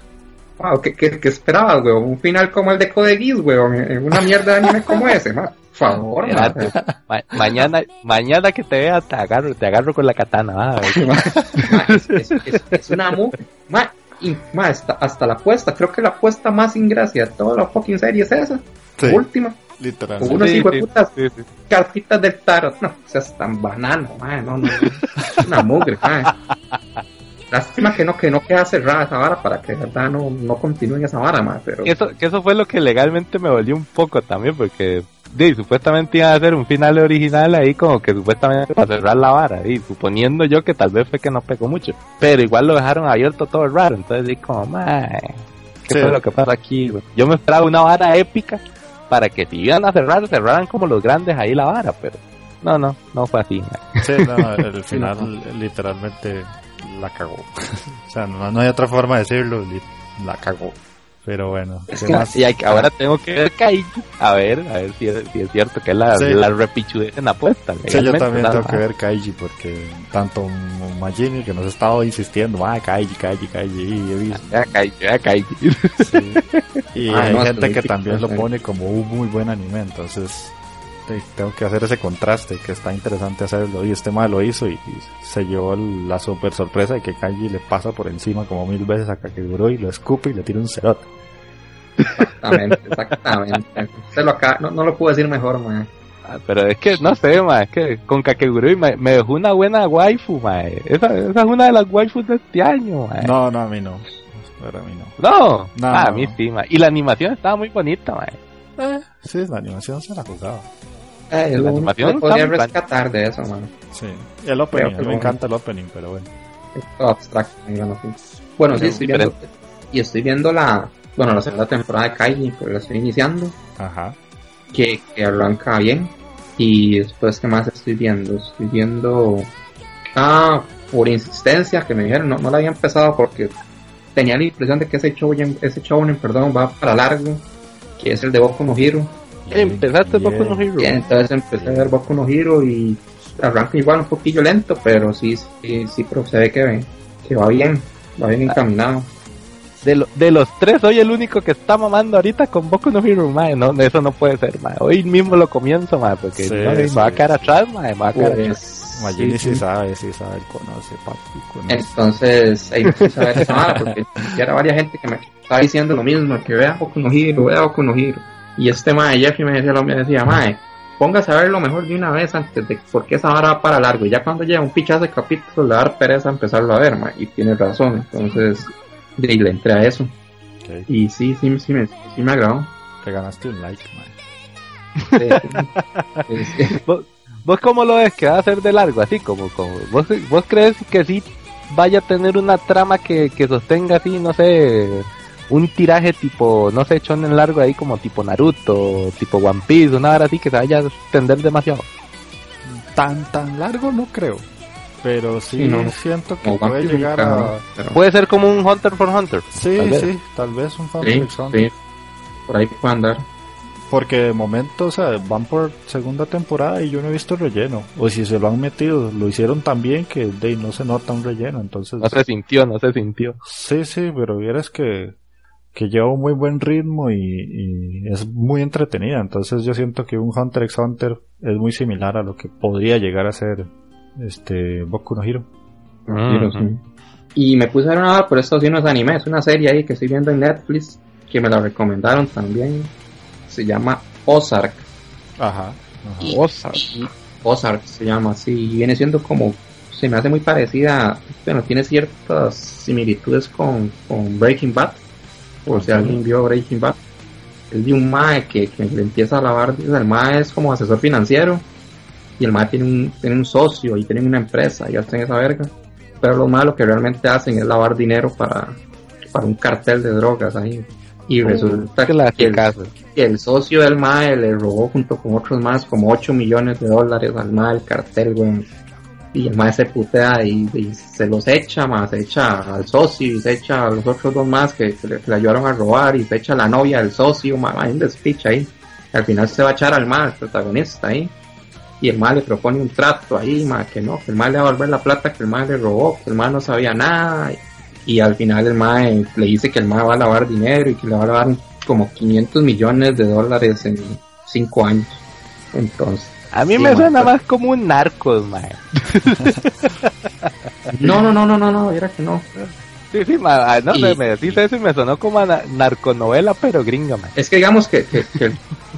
wow, ¿qué, qué, qué esperabas, weón? Un final como el de Code Geass, weón, en una mierda de anime como ese, mae, por favor, mae, o sea, Ma- mañana, mañana que te vea te agarro, te agarro con la katana, va, a ver. Ma, es, es- es- es una mu y, ma, hasta, hasta la apuesta, creo que la apuesta más ingracia de toda la fucking serie es esa, Sí, última, literal. unos Sí, hijos sí, de putas sí, sí. cartitas del tarot, no, o sea, es tan banano, ma, no, no, es una mugre, ma. Lástima que no, que no queda cerrada esa vara para que de verdad no, no continúe esa vara, ma, pero Que eso, que eso fue lo que legalmente me volvió un poco también, porque di, supuestamente iba a ser un final original ahí como que supuestamente para cerrar la vara, y suponiendo yo que tal vez fue que no pegó mucho, pero igual lo dejaron abierto todo raro, entonces di como, "Mae, ¿qué Sí. fue lo que pasa aquí? güey?". Yo me esperaba una vara épica para que si iban a cerrar, cerraran como los grandes ahí la vara, pero no, no, no fue así. Sí, no, el final literalmente la cagó. o sea, no, no hay otra forma de decirlo, la cagó. Pero bueno, Es ¿qué que- más? Y hay ahora tengo que ver Kaiji, a ver, a ver si es, si es cierto que es la, Sí. la en apuesta. Sí, yo también tengo que ver Kaiji porque tanto Majini que nos ha estado insistiendo, ah, Kaiji, Kaiji, Kaiji, y he visto. Vea Kaiji, vea Kaiji. sí. Y Ah, hay no, gente que también lo pone como un muy buen anime, entonces tengo que hacer ese contraste que está interesante hacerlo. Y este mal lo hizo y, y se llevó la super sorpresa de que Kaiji le pasa por encima como mil veces a Kakegurou y lo escupe y le tira un cerote. exactamente, exactamente, lo no, no lo puedo decir mejor, ma. Ah, Pero es que, no sé, ma, es que con Kakegurui me, me dejó una buena waifu, ma. Esa, esa es una de las waifus de este año, ma. No, no, a mí no. Pero a mí no. No, No, Ah, a no. mí sí, ma. Y la animación estaba muy bonita, ma. Sí, la animación se la jugaba. Eh, La animación que podría rescatar de eso, man. Sí. El opening, Creo que a mí me encanta el opening, pero bueno. Es todo abstracto, digamos así. Bueno, sí, estoy viendo, y estoy viendo la, bueno, la segunda temporada de Kaiji, porque la estoy iniciando, Ajá. que, que arranca bien. Y después, ¿qué más estoy viendo? Estoy viendo, ah, por insistencia, que me dijeron, no, no la había empezado porque tenía la impresión de que ese show, ese show, perdón, va para largo, que es el de Boku no Hero. Empezaste Bien. Boku no Hero. Entonces empecé a ver Boku no Hero y arranca igual un poquillo lento, pero sí, sí, sí, pero se ve que, que va bien, va bien encaminado. De, lo- de los tres, soy el único que está mamando ahorita con Boku no Hero. No, eso no puede ser, ma. Hoy mismo lo comienzo, ma, porque Sí, no, me sí. va a quedar atrás, ma. Me va a quedar atrás. Pues, Magini sí, sí, sabe, sí sabe, conoce, papi, conoce. Entonces, ahí empecé a ver esa vara, porque ya era varias gente que me estaba diciendo lo mismo, que vea Boku no Hero, vea Boku no Hero. Y este mae Jeffrey me decía lo me decía, mae, póngase a verlo mejor de una vez antes de, porque esa vara va para largo. Y ya cuando llega un pichazo de capítulos, le va a dar pereza empezarlo a ver, mae, y tiene razón. Entonces, y le entré a eso. Y sí, sí, sí me, sí me agradó. Te ganaste un like, sí, sí. ¿Vos, vos cómo lo ves que va a ser de largo? Así como, como ¿vos, vos crees que sí vaya a tener una trama que, que sostenga así, no sé, un tiraje tipo, no sé, en largo ahí como tipo Naruto, tipo One Piece, una hora así que se vaya a extender demasiado? Tan, tan largo no creo. Pero sí, Sí, no. siento que Como puede llegar a... pero- Puede ser como un Hunter for Hunter. Sí, Tal sí, tal vez un fan sí, de sí, por ahí puede andar. Porque de momento, o sea, van por segunda temporada y yo no he visto relleno. O si se lo han metido, lo hicieron tan bien que de no se nota un relleno. Entonces, No se sintió, no se sintió. sí, sí, pero vieras que, que lleva un muy buen ritmo y, y es muy entretenida. Entonces yo siento que un Hunter x Hunter es muy similar a lo que podría llegar a ser este Boku no Hero. Sí. Y me puse a ver una hora, por eso sí no es anime, es una serie ahí que estoy viendo en Netflix, que me la recomendaron también. Se llama Ozark. Ajá. ajá. Y- Ozark. y- Ozark se llama así, y viene siendo como, se me hace muy parecida, bueno, tiene ciertas similitudes con, con Breaking Bad, por si Ok. alguien vio Breaking Bad. Es de un MAE que, que le empieza a lavar, el MAE es como asesor financiero, y el MAE tiene un, tiene un socio y tienen una empresa y hacen esa verga. Pero los MAE lo que realmente hacen es lavar dinero para, para un cartel de drogas ahí. Y resulta que el, que el socio del MAE le robó junto con otros más como 8 millones de dólares al MAE el cartel, weón. Y el MAE se putea y, y se los echa, más se echa al socio y se echa a los otros dos más que, que le, que le ayudaron a robar y se echa a la novia del socio, más hay un despiche ahí. Al final se va a echar al MAE, el protagonista ahí. Y el MAE le propone un trato ahí, más que no, que el MAE le va a volver la plata que el MAE le robó, que el MAE no sabía nada. Y al final el MAE le dice que el MAE va a lavar dinero y que le va a lavar como 500 millones de dólares en 5 años. Entonces, A mí Sí, me suena más como un narco, mae. no, no, no, no, no, no, era que no. Sí, sí, ma, no, Y- me, decís eso y me sonó como a na- narconovela, pero gringa, mae. Es que digamos que, que, que-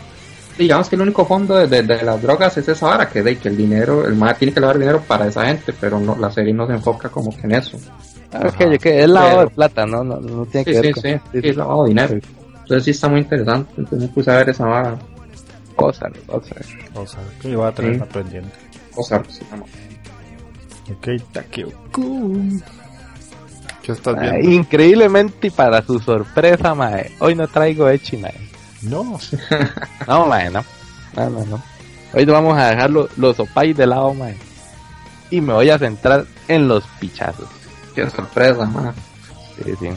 digamos que el único fondo de, de- de las drogas es esa vara, que de que el dinero, el MAE tiene que lavar dinero para esa gente, pero no, la serie no se enfoca como que en eso. Ah, ok, ok, es lavado Pero- de plata, no, no, no tiene Sí, que sí, ver sí, con sí, es lavado de dinero. Entonces sí está muy interesante, entonces me puse a ver esa vara, cosas, cosas. O sea, que iba a tener Sí. pendiente. cosa, sí, vamos. Ok, Takeo-kun. ¿Qué estás Ah, viendo? increíblemente y para su sorpresa, mae, hoy no traigo Echi, mae. No, No, mae, no. No, no, no. Hoy vamos a dejar lo- los opais de lado, mae. Y me voy a centrar en los pichazos. Qué sorpresa, man. Sí, sí.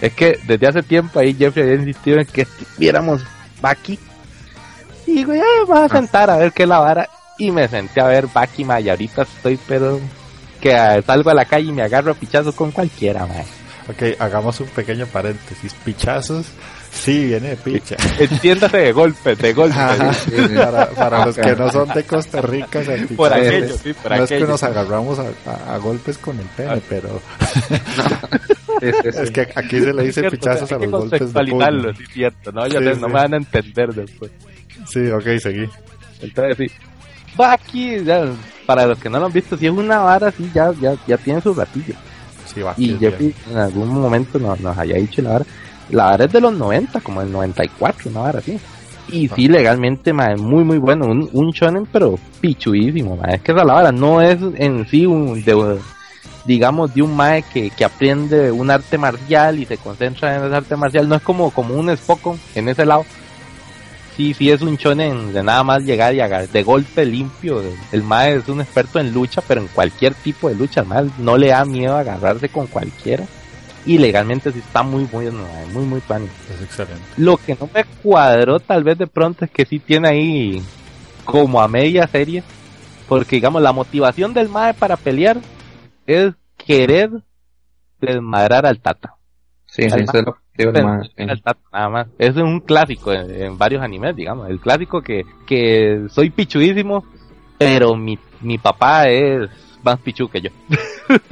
Es que desde hace tiempo ahí Jeffrey había insistido en que viéramos Baki. Y digo, ya me voy a sentar a ver qué es la vara. Y me senté a ver Baki, ma, y ahorita estoy, pero que ah, salgo a la calle y me agarro a pichazos con cualquiera, ma. ok, hagamos un pequeño paréntesis. Pichazos, sí, viene de picha. Entiéndase de golpes, de golpes. Ajá. Sí. Para, para los que no son de Costa Rica, o sea, Por aquello, es- sí, por no es que aquello. nos agarramos a, a- a golpes con el pene, Ah. pero sí, es que aquí se le dice Cierto, pichazos hay a que los golpes de sí, cierto, ¿no? Yo no me van a entender después. Sí, ok, seguí. Entonces sí. Baki, ya, para los que no lo han visto, si es una vara así, ya, ya, ya tiene su ratillo. Sí, aquí Y bien. en algún momento nos, nos haya dicho la vara. La vara es de los 90, como el 94, una vara así. Y sí, legalmente, ma, es muy, muy bueno. Un, un shonen, pero pichuísimo, ma. Es que esa la vara no es en sí un, de, digamos, de un mae que, que aprende un arte marcial y se concentra en ese arte marcial. No es como, como un Spokon en ese lado. Sí, sí es un shonen de nada más llegar y agarrar de golpe limpio. El mae es un experto en lucha, pero en cualquier tipo de lucha. Mae no le da miedo agarrarse con cualquiera. Y legalmente sí está muy, muy, muy, muy fan. Es excelente. Lo que no me cuadró tal vez de pronto es que sí tiene ahí como a media serie. Porque digamos, la motivación del mae para pelear es querer desmadrar al Tata. Sí, sí, eso es lo que digo, nada más. Es un clásico en, en varios animes, digamos. El clásico que, que soy pichuísimo, pero mi, mi papá es más pichu que yo.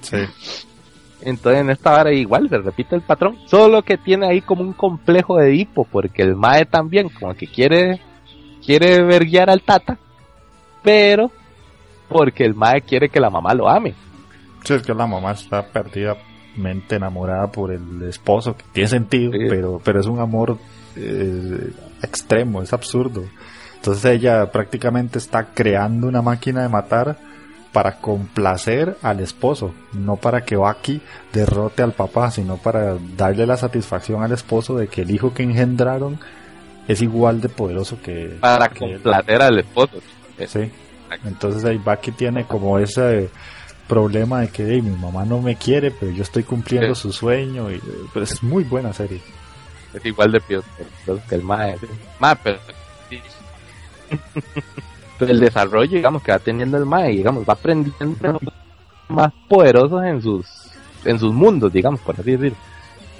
Sí. Entonces en esta hora igual se repite el patrón, solo que tiene ahí como un complejo de Edipo, porque el Mae también como que quiere quiere verguiar al Tata, pero porque el Mae quiere que la mamá lo ame. Sí, es que la mamá está perdidamente enamorada por el esposo, que tiene sentido, Sí. pero, pero es un amor eh, extremo, es absurdo. Entonces ella prácticamente está creando una máquina de matar para complacer al esposo, no para que Baki derrote al papá, sino para darle la satisfacción al esposo de que el hijo que engendraron es igual de poderoso que Para que él. complacer al esposo. Sí. Entonces ahí Baki tiene como ese problema de que "Ey, mi mamá no me quiere, pero yo estoy cumpliendo Sí. su sueño. Y, pero es muy buena serie. Es igual de pio que el Mae. Mae, pero. Pero el desarrollo, digamos, que va teniendo el Mae, digamos, va aprendiendo más poderosos en sus en sus mundos, digamos, por así decirlo.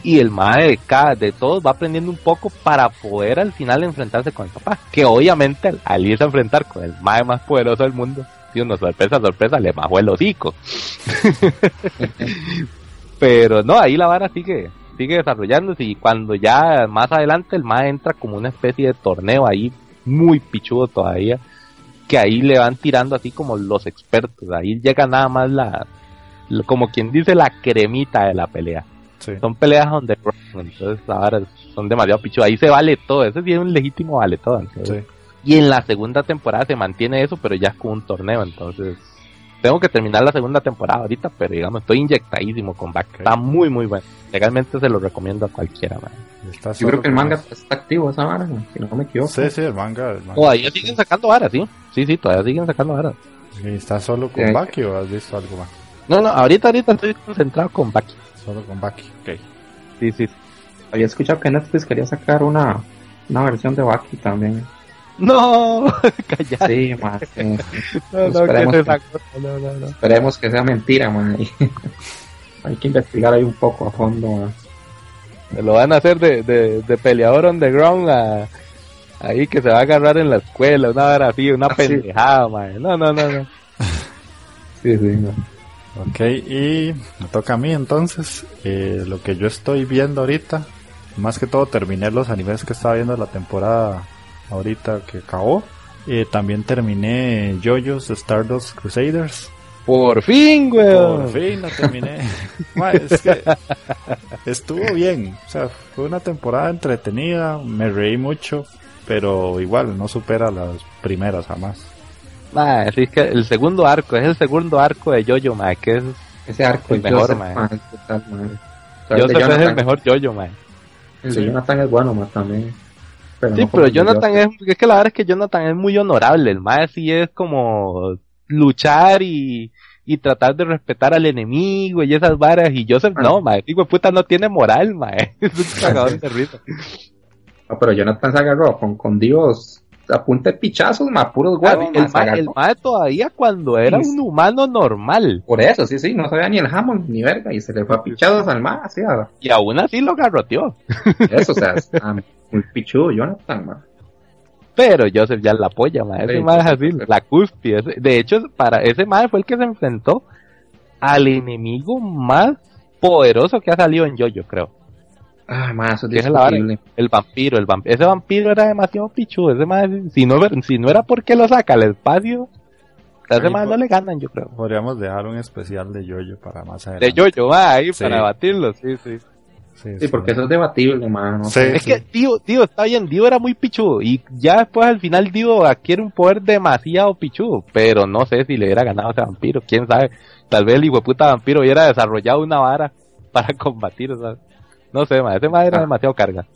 Y el Mae de cada, de todos va aprendiendo un poco para poder al final enfrentarse con el papá. Que obviamente al, al irse a enfrentar con el Mae más poderoso del mundo, una sorpresa, sorpresa, le majó el hocico. Pero no, ahí la vara sigue, sigue desarrollándose y cuando ya más adelante el MAE entra como una especie de torneo ahí muy pichudo todavía, que ahí le van tirando así como los expertos, ahí llega nada más la, como quien dice la cremita de la pelea. Sí. Son peleas donde entonces ahora son demasiado pichudas, ahí se vale todo, ese sí es un legítimo vale todo. entonces. Sí. Y en la segunda temporada se mantiene eso, pero ya es como un torneo, entonces tengo que terminar la segunda temporada ahorita, pero digamos, estoy inyectadísimo con Back. Está muy, muy bueno. Legalmente se lo recomiendo a cualquiera, man. Yo creo que el con manga está activo esa vara, si no me equivoco. Sí, sí, el manga. El manga. Todavía siguen sacando varas, ¿sí? Sí, sí, todavía siguen sacando varas. ¿Y ¿Está solo con Sí. Baki o has visto algo más? No, no, ahorita, ahorita estoy concentrado con Baki. Solo con Baki. Ok. Sí, sí. Había escuchado que Netflix quería sacar una, una versión de Baki también. No, callate. Sí, más. sí, sí. No, no, Esperemos que se que- sacó. No, no, no. Esperemos que sea mentira, man. Hay que investigar ahí un poco a fondo, man. Lo van a hacer de, de, de peleador underground a, ahí que se va a agarrar en la escuela, una hora así, una Ah, sí. pendejada, man. No, no, no, no. Sí, sí, no. Ok, y me toca a mí entonces. Eh, lo que yo estoy viendo ahorita, más que todo terminé los animes que estaba viendo la temporada ahorita que acabó. Eh, también terminé JoJo's Stardust Crusaders. Por fin, güey. Por fin la terminé. Ma, es que estuvo bien. O sea, fue una temporada entretenida. Me reí mucho. Pero igual, no supera las primeras jamás. Ma, así es que el segundo arco, es el segundo arco de Jojo, ma, que es Ese arco El de mejor, Joseph, es brutal, man. O sea, el, Joseph es el mejor Jojo, ma. el de Jonathan es bueno, man, también. Pero Sí, no pero Jonathan es, es que la verdad es que Jonathan es muy honorable, el mae sí es como luchar y, y tratar de respetar al enemigo y esas varas, y Joseph Ah. no, mae, hijo puta no tiene moral, mae, es un cagador de risa. No, pero Jonathan se agarró con, con Dios a punta de pichazos, más puros huevos, el, mae todavía cuando era Sí. un humano normal, Por eso, sí, sí, no sabía ni el Hammond ni verga, y se le fue a pichazos al más, así, a- y aún así lo garroteó, eso, o sea, muy pichudo Jonathan, man. pero Joseph ya la apoya, ese Sí, es sí, así, sí. la cúspide, de hecho, para ese mae fue el que se enfrentó al enemigo más poderoso que ha salido en Jojo, creo. Ah, man, eso es ¿Qué es la. El vampiro, el vamp ese vampiro era demasiado pichudo, ese mae, si no, si no era porque lo saca al espacio, a ese Ahí mae po- no le ganan, yo creo. Podríamos dejar un especial de Yoyo para más De adelante. yo-yo, va ahí Sí. para batirlo, sí, sí. Sí, porque eso es debatible, man. no Sí. Es que Dio, Dio está bien, Dio era muy pichudo y ya después al final Dio adquiere un poder demasiado pichudo, pero no sé si le hubiera ganado a ese vampiro, quién sabe. Tal vez el hijo de puta vampiro hubiera desarrollado una vara para combatir, sea, no sé, ma, ese mae era Ah. demasiado carga.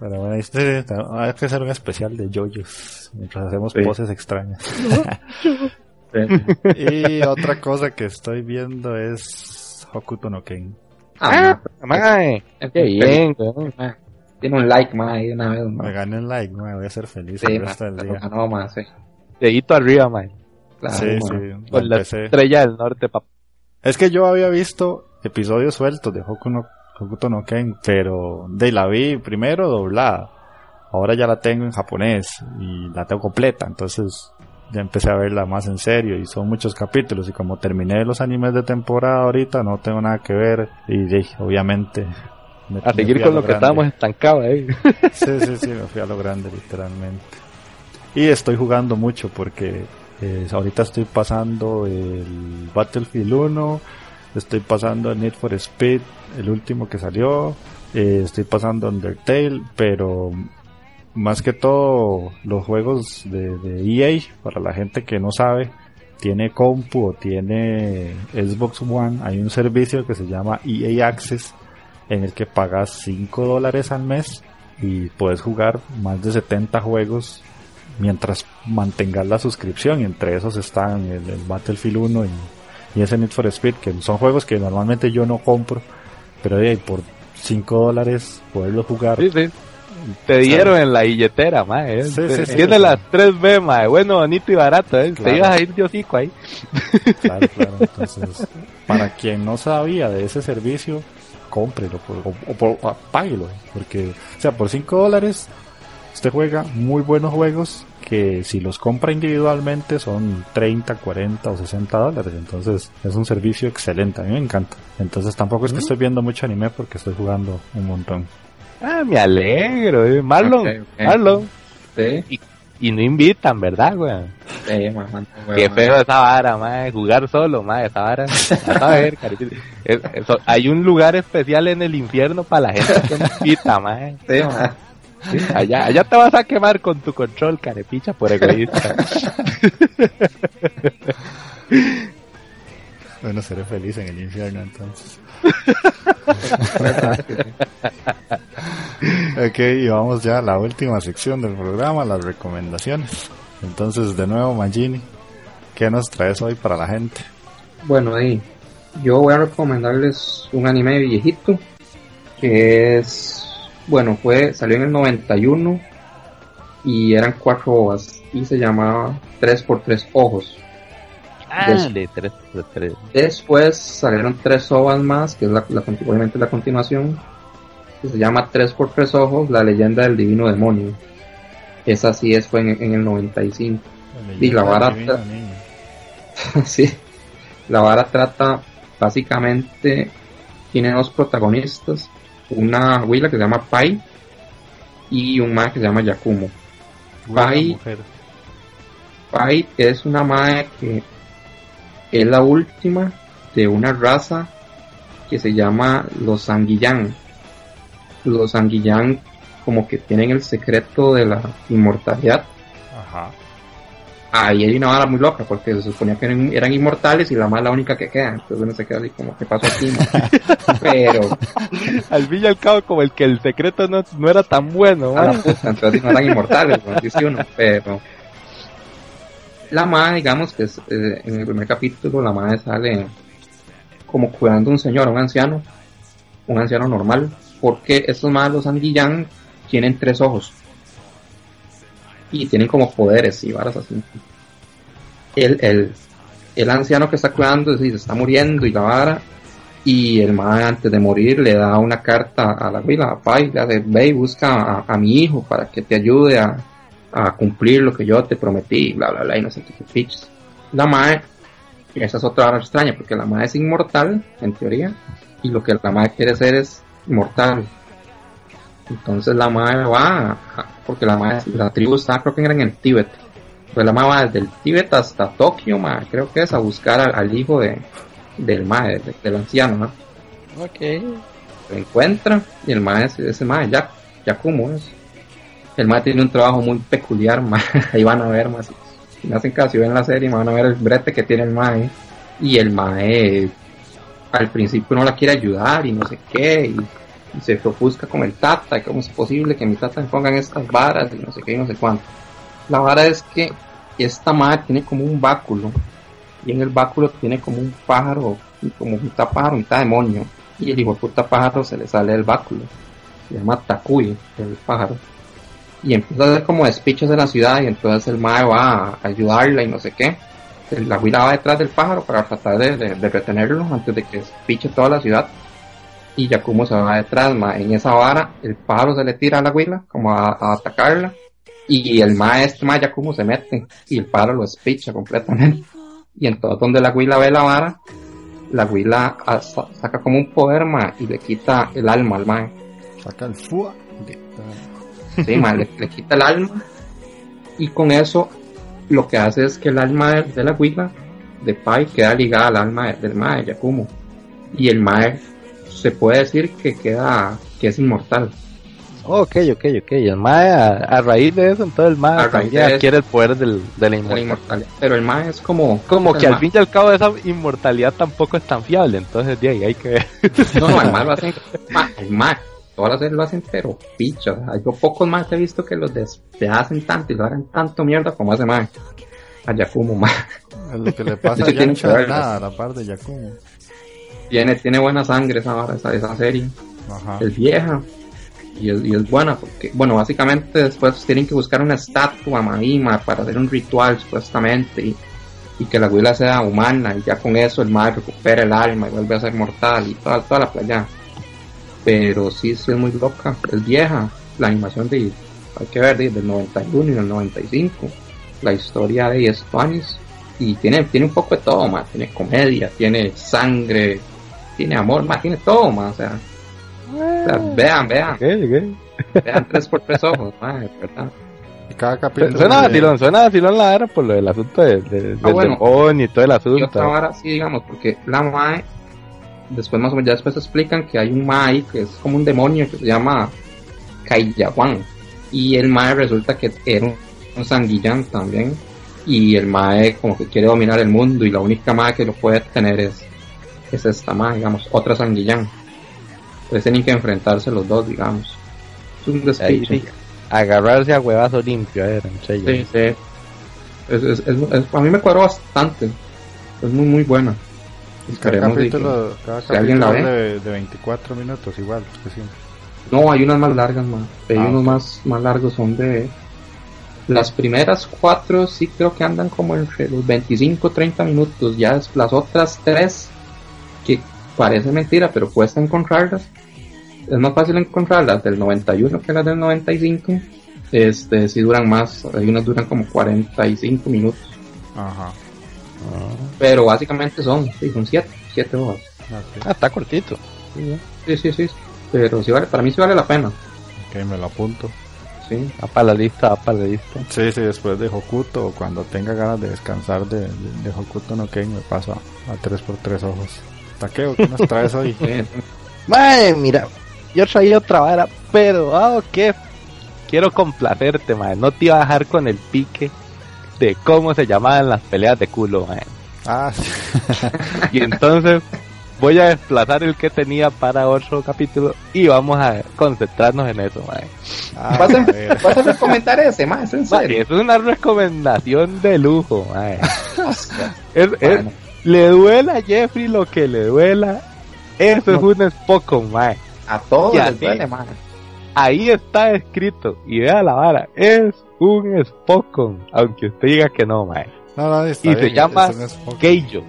Pero bueno, este, hay que hacer un especial de yoyos mientras hacemos Sí. poses extrañas. Y otra cosa que estoy viendo es Hokuto no Ken. Ah, Mae, es qué bien. Tiene un like, ahí de una vez, Me man. ganen like, me voy a ser feliz Sí, el resto del día. ganó, man, sí. Dedito arriba, mae, Claro, sí, man. sí, con la estrella del norte, papá. Es que yo había visto episodios sueltos de Hoku no, Hokuto no Ken, pero de la vi primero doblada. Ahora ya la tengo en japonés y la tengo completa, entonces ya empecé a verla más en serio y son muchos capítulos y como terminé los animes de temporada ahorita no tengo nada que ver y de- obviamente me- A seguir con lo que estábamos estancados ahí. Sí, sí, sí, me fui a lo grande literalmente. Y estoy jugando mucho porque eh, ahorita estoy pasando el Battlefield 1, estoy pasando Need for Speed, el último que salió, eh, estoy pasando Undertale, pero más que todo los juegos de, EA, para la gente que no sabe, tiene compu o tiene Xbox One, hay un servicio que se llama EA Access en el que pagas 5 dólares al mes y puedes jugar más de 70 juegos mientras mantengas la suscripción. Entre esos están el, el Battlefield 1 y, y ese Need for Speed que son juegos que normalmente yo no compro pero ahí por 5 dólares poderlo jugar Sí, sí. Te dieron en la billetera, mae. eh. Sí, sí, Tiene las 3B, mae. Bueno, bonito y barato, ¿eh? Claro. Te ibas a ir de hocico ahí. Claro, claro. Entonces, para quien no sabía de ese servicio, cómprelo o, o o páguelo. Porque, o sea, por 5 dólares, usted juega muy buenos juegos que si los compra individualmente son 30, 40 o 60 dólares. Entonces, es un servicio excelente. A mí me encanta. Entonces, tampoco es que estoy viendo mucho anime porque estoy jugando un montón. Ah, me alegro, eh. Marlon, Ok, ok. Marlon. Sí, Y no invitan, ¿verdad, güey? sí, man, man, Qué man. feo esa vara, mae. Jugar solo, mae. Esa vara. A ver. Es- hay un lugar especial en el infierno para la gente que no invita, mae. Sí, man. Sí, allá, allá te vas a quemar con tu control, carepicha, por egoísta. Bueno, seré feliz en el infierno entonces. Ok, y vamos ya a la última sección del programa, las recomendaciones. Entonces, de nuevo, Magini, ¿qué nos traes hoy para la gente? Bueno, ahí, yo voy a recomendarles un anime viejito que es, bueno, fue salió en el 91 y eran cuatro ovas y se llamaba 3 por 3 ojos. Ah, tres, tres. Después salieron tres ovas más, que es la, la, obviamente la continuación, que se llama 3 por 3 ojos, la leyenda del divino demonio. Esa sí es, fue en, en el 95. Y la barata. sí. La vara trata básicamente tiene dos protagonistas, una huila que se llama Pai y un mae que se llama Yakumo. Pai, Pai es una mae que es la última de una raza que se llama los Sanguillán. Los Sanguillán como que tienen el secreto de la inmortalidad Ajá. Ahí hay una vara muy loca porque se suponía que eran, eran inmortales y la más la única que queda. Entonces uno se queda así como, ¿qué pasó aquí? ma?" Pero, Al fin y al cabo, como el que el secreto no, no era tan bueno. a la entonces no eran inmortales, dice uno. Pero, la madre, digamos que es, eh, en el primer capítulo, la madre sale como cuidando a un señor, a un anciano, un anciano normal, porque estos madres, los Anguillán, tienen tres ojos. Y tienen como poderes y varas así. El, el, el anciano que está cuidando se está muriendo y la vara. Y el madre antes de morir le da una carta a la abuela, a Pai, le hace, ve y busca a, mi hijo para que te ayude a, a cumplir lo que yo te prometí, bla, bla, bla, y no sé qué, qué. La madre, esa es otra hora extraña, porque la madre es inmortal, en teoría, y lo que la madre quiere ser es inmortal. Entonces la madre va, a- porque la la tribu está, creo que era en el Tíbet. Pues la va desde el Tíbet hasta Tokio, madre, creo que es a buscar al, al hijo de, del de- del anciano, ¿no? Ok. lo encuentra y el maestro, ese mae, ya, ya como es. El mae tiene un trabajo muy peculiar, mae. ahí van a ver más. Si me hacen caso, si ven la serie, van a ver el brete que tiene el mae. Y el mae al principio no la quiere ayudar y no sé qué, y, y se ofusca con el tata, y cómo es posible que mi tata me pongan estas varas y no sé qué y no sé cuánto. La vara es que esta madre tiene como un báculo, y en el báculo tiene como un pájaro, como mitad pájaro, mitad demonio y el hijo de puta pájaro se le sale del báculo. Se llama Takuy, el pájaro. Y empieza a hacer como despichos en la ciudad y entonces el mae va a ayudarla y no sé qué. La huila va detrás del pájaro para tratar de, de- de retenerlo antes de que despiche toda la ciudad. Y Yakumo se va detrás, mae. En esa vara, el pájaro se le tira a la huila como a, a atacarla. Y el mae, este mae Yakumo se mete y el pájaro lo despicha completamente. Y entonces donde la huila ve la vara, la huila ah, sa- saca como un poder, ma, y le quita el alma al mae. Saca el FUA. Sí, ma, le, le quita el alma. Y con eso, lo que hace es que el alma de, de la huila, de Pai, queda ligada al alma de- del mae, Yakumo. Y el mae, se puede decir que queda, que es inmortal. Ok, ok, ok. El mae, a, a raíz de eso, entonces el mae también adquiere el poder del, de la inmortalidad. inmortalidad. Pero el mae es como... Como que al fin y al cabo esa inmortalidad tampoco es tan fiable, entonces de ahí hay que ver. No, no, el mae lo hacen... ma, el mae, todas las veces lo hacen, pero picho. o sea, yo pocos más he visto que los despedacen tanto y lo hagan tanto mierda como hace mae. A Yakumo, mae. Es lo que le pasa a nada, a la par de Yakumo. Tiene, tiene buena sangre esa, esa, esa serie. Ajá. Es vieja. Y es, y es buena porque, bueno, básicamente después tienen que buscar una estatua a Mahima para hacer un ritual supuestamente y, y que la abuela sea humana y ya con eso el madre recupera el alma y vuelve a ser mortal y toda, toda la playa. Pero sí, sí es muy loca, es vieja. La animación de, hay que ver, desde el 91 y el 95. La historia de Estuanis y tiene, tiene un poco de todo, más. Tiene comedia, tiene sangre, tiene amor, más, tiene todo, más. O sea, o sea, vean, vean, vean tres por tres ojos, madre, ¿verdad? Cada capítulo. Suena de- vacilón, suena vacilón la era por lo del asunto de, de- del Ah, bueno. demonio y todo el Y otra asunto. vara sí, digamos, porque la mae, después más o menos, ya después explican que hay un mae que es como un demonio que se llama Kaiyawan. Y el mae resulta que era un, un sanguillán también. Y el mae como que quiere dominar el mundo y la única mae que lo puede tener es, es esta mae, digamos, otra sanguillán. Entonces tienen que enfrentarse los dos, digamos. Es un despiche. sí, agarrarse a huevazo limpio, era, entre ellos. Sí, sí. Es, es, es- es- a mí me cuadró bastante. Es muy, muy buena. Cada Esperemos de que- capítulo, cada si alguien la ve. de, de 24 minutos igual que siempre. No, hay unas más largas, más. Hay Ah, unos más, más largos, son de... Las primeras cuatro sí creo que andan como entre los 25 30 minutos. Ya es- las otras tres, parece mentira, pero cuesta encontrarlas. Es más fácil encontrarlas del 91 que las del 95. Este, sí duran más, hay unas duran como 45 minutos. Ajá. Pero básicamente son, sí, son 7, 7 horas. Ok, Ah, está cortito. Sí, sí, sí. Pero sí vale, para mí sí vale la pena. ok, me lo apunto. Sí. Va para la lista, va para la lista. Sí, sí, después de Hokuto cuando tenga ganas de descansar de, de, de Hokuto no Ken me paso a, a 3x3 ojos. Taqueo, ¿qué nos traes hoy? Mae, mira, yo traía otra vara, pero, ah, qué. Quiero complacerte, mae. No te iba a dejar con el pique de cómo se llamaban las peleas de culo, mae. Ah, sí. Y entonces voy a desplazar el que tenía para otro capítulo y vamos a concentrarnos en eso, mae. Ah, Vas a, ver. vas a recomendar ese, en Mae, serio. eso es una recomendación de lujo, mae. Es- es- Bueno, le duela a Jeffrey lo que le duela. Eso es un Spokon, mae. a todos Y les así. duele, man. Ahí está escrito. Y vea la vara. Es un Spokon. Aunque usted diga que no, mae. No, no, está Y se bien, llama es poco. Keijo.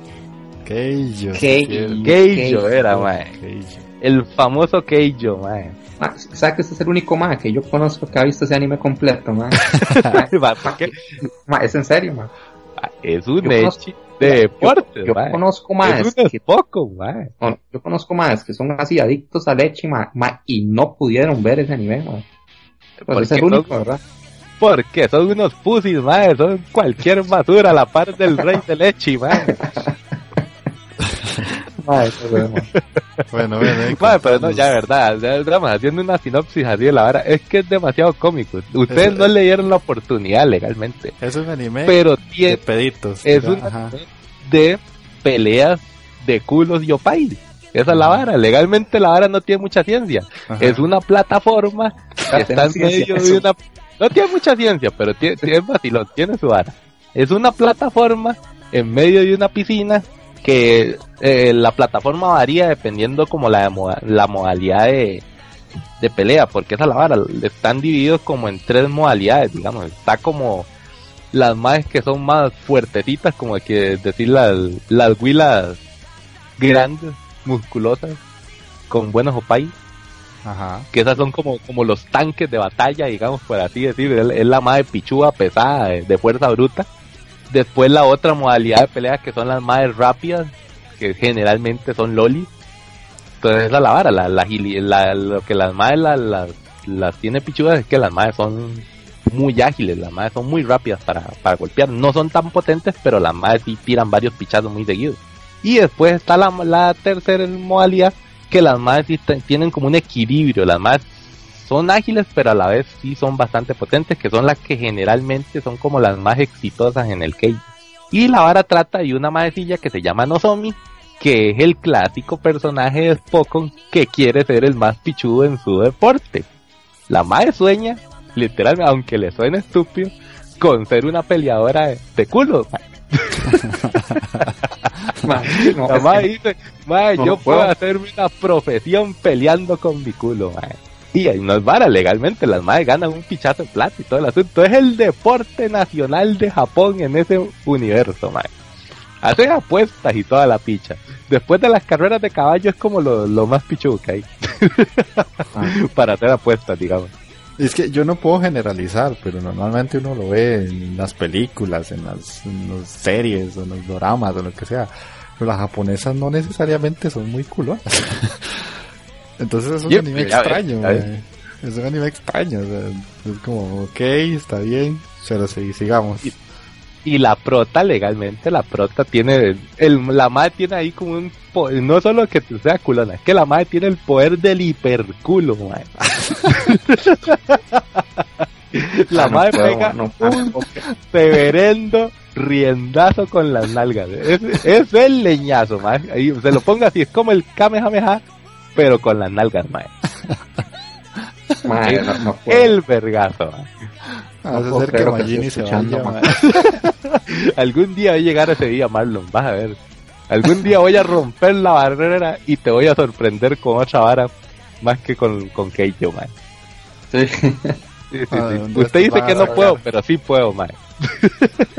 Keijo. Keijo. Era, mae. Keijo. El famoso Keijo, mae. Ma, ¿Sabes que este es el único más que yo conozco que ha visto ese anime completo. Ma, es en serio, man. Es un deportes, Yo conozco más que no, yo conozco más que son así adictos a leche, ma, ma, y no pudieron ver ese anime, man. Pues Porque es el son- único, ¿verdad? Porque son unos pussies, mae. Son cualquier basura a la par del rey de leche. Ma. Bueno, bueno, pero no, ya de verdad, ya estamos haciendo una sinopsis así de la vara. Es que es demasiado cómico. Ustedes Eso- no le dieron la oportunidad legalmente. Es un anime Pero de tiene, peditos. es un ajá. anime de peleas de culos y opay. Esa es la vara. Legalmente la vara no tiene mucha ciencia. Ajá. Es una plataforma que está en medio de una... No tiene mucha ciencia, pero tiene, tiene vacilón, tiene su vara. Es una plataforma en medio de una piscina que eh, la plataforma varía dependiendo como la, la modalidad de, de pelea, porque esa es la vara. Están divididos como en tres modalidades, digamos. Está como las más que son más fuertecitas, como que decir las, las huilas grandes, musculosas, con buenos opay Ajá. que esas son como, como los tanques de batalla, digamos, por así decir, es, es la más de pichúa pesada, de, de fuerza bruta. Después la otra modalidad de pelea que son las más rápidas, que generalmente son lolis. Entonces es la vara, la, la, la- lo que las más las, las, tiene pichudas es que las más son muy ágiles, las más son muy rápidas para, para golpear. No son tan potentes, pero las más sí tiran varios pichazos muy seguidos. Y después está la, la tercera modalidad, que las más sí tienen como un equilibrio, las más son ágiles, pero a la vez sí son bastante potentes, que son las que generalmente son como las más exitosas en el cage. Y la vara trata de una maecilla que se llama Nozomi, que es el clásico personaje de Spokon que quiere ser el más pichudo en su deporte. La mae sueña, literalmente, aunque le suene estúpido, con ser una peleadora de, culo. No, La que- dice, no yo puedo hacerme una profesión peleando con mi culo, mae. Y no es vara, legalmente las madres ganan un pichazo de plata y todo el asunto. Es el deporte nacional de Japón en ese universo, mae. Hacen apuestas y toda la picha. Después de las carreras de caballo es como lo, lo más pichudo que hay. Para hacer apuestas, digamos. Es que yo no puedo generalizar, pero normalmente uno lo ve en las películas, en las, series, o en los doramas, o lo que sea. Pero las japonesas no necesariamente son muy culonas. Entonces es un Yo- anime extraño, mae. Es un anime extraño, o sea, es como, ok, está bien, pero sí, sigamos. Y la prota, legalmente, la prota tiene, el, la madre tiene ahí como un, po- no solo que sea culona, es que la madre tiene el poder del hiperculo, madre. la Ah, no madre puedo, pega no un severendo riendazo con las nalgas. Es, es el leñazo, madre. Ahí se lo ponga así, es como el Kamehameha, pero con las nalgas, madre. ma, Mae, no, no el vergazo. mae. Hace puedo ser que Magini se vaya, man. Algún día va a llegar ese día, Marlon, vas a ver. Algún día voy a romper la barrera y te voy a sorprender con otra vara más que con, con Keijo, man. Sí. Sí, sí, Ah, sí. ¿de dónde Usted dice a que no sacar? puedo, pero sí puedo, man.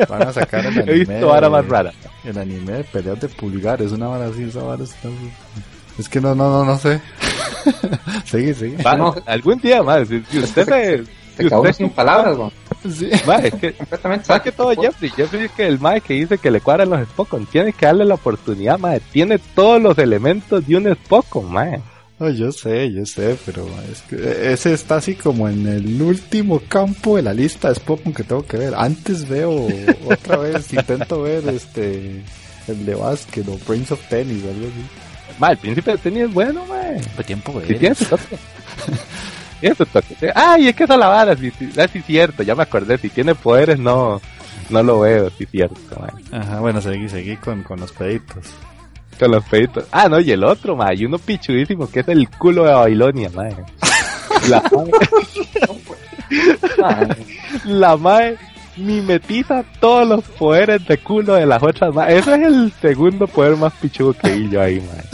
Van a sacar el anime. He visto vara más de- rara. El anime de peleas de pulgares, una vara así, esa vara está... Es que no, no, no, no sé. sigue, sigue. Va, No. Algún día más. Si, si usted se. Se Si usted, sin palabras, weón. Sí. Ma, es que, Completamente más que todo Jeffrey. Jeffrey es que el mae que dice que le cuadran los Spokon. Tiene que darle la oportunidad, mae. Tiene todos los elementos de un Spokon, mae. No, yo sé, yo sé, pero es que ese está así como en el último campo de la lista de Spokon que tengo que ver. Antes veo otra vez, intento ver este el de básquet o Brains of Tennis o algo así. Ma, el príncipe de tenis es bueno, mae. ¿Qué tiempo Sí, tiene su toque. tiene su toque. Ay, es que esa la vara, sí, sí, ah, sí, cierto, ya me acordé. Si tiene poderes, no, no lo veo, sí, cierto, mae. Ajá, bueno, seguí, seguí con, con los peditos. Con los peditos. Ah, no, y el otro, mae. Y uno pichudísimo que es el culo de Babilonia, mae. La Mae, la mae mimetiza todos los poderes de culo de las otras mae. Ese es el segundo poder más pichudo que vi yo ahí, mae.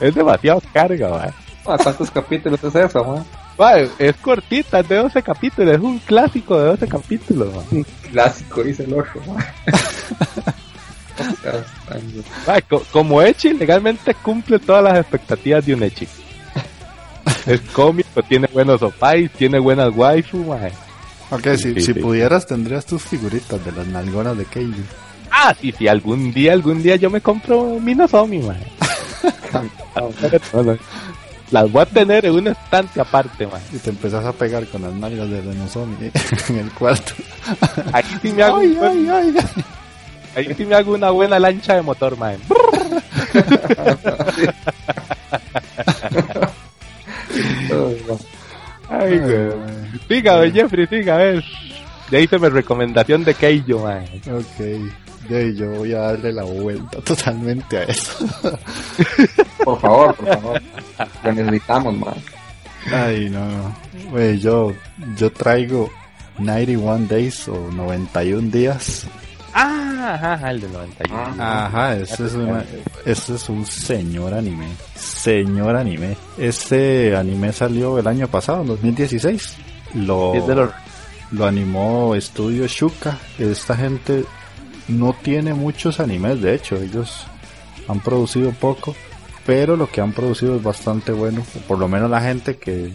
Es demasiado carga, mae, ¿Cuántos capítulos es eso, mae? Mae, es cortita, es de 12 capítulos, es un clásico de 12 capítulos, mae. Un clásico, dice el otro, co- como Echi legalmente cumple todas las expectativas de un Echi. Es cómico, tiene buenos opais, tiene buenas waifu, mae. Ok, si, Sí, si sí. pudieras tendrías tus figuritas de las nalgonas de Keiji. Ah, sí, sí, algún día, algún día yo me compro mi Nozomi, mae. No, no. Las voy a tener en un estante aparte, mae. Y te empezás a pegar con las nalgas de Renozomi en el cuarto. Ahí sí me hago, Ay, un buen- ay, ay. ahí sí me hago una buena lancha de motor, mae. Ay, güey. Siga, don Jeffrey, siga, a ver. Ya hice mi recomendación de Keijo, mae. Ok, ya, y yo voy a darle la vuelta totalmente a eso. Por favor, por favor. Lo necesitamos, mae. Ay, no, no. Güey, yo, yo traigo 91 Days o 91 días. Ah, ajá, ajá, el del 91. Ajá, ese es, una, ese es un señor anime. Señor anime. Este anime salió el año pasado, en 2016. Lo, lo animó Estudio Shuka. Esta gente no tiene muchos animes, de hecho, ellos han producido poco, pero lo que han producido es bastante bueno. Por lo menos la gente que,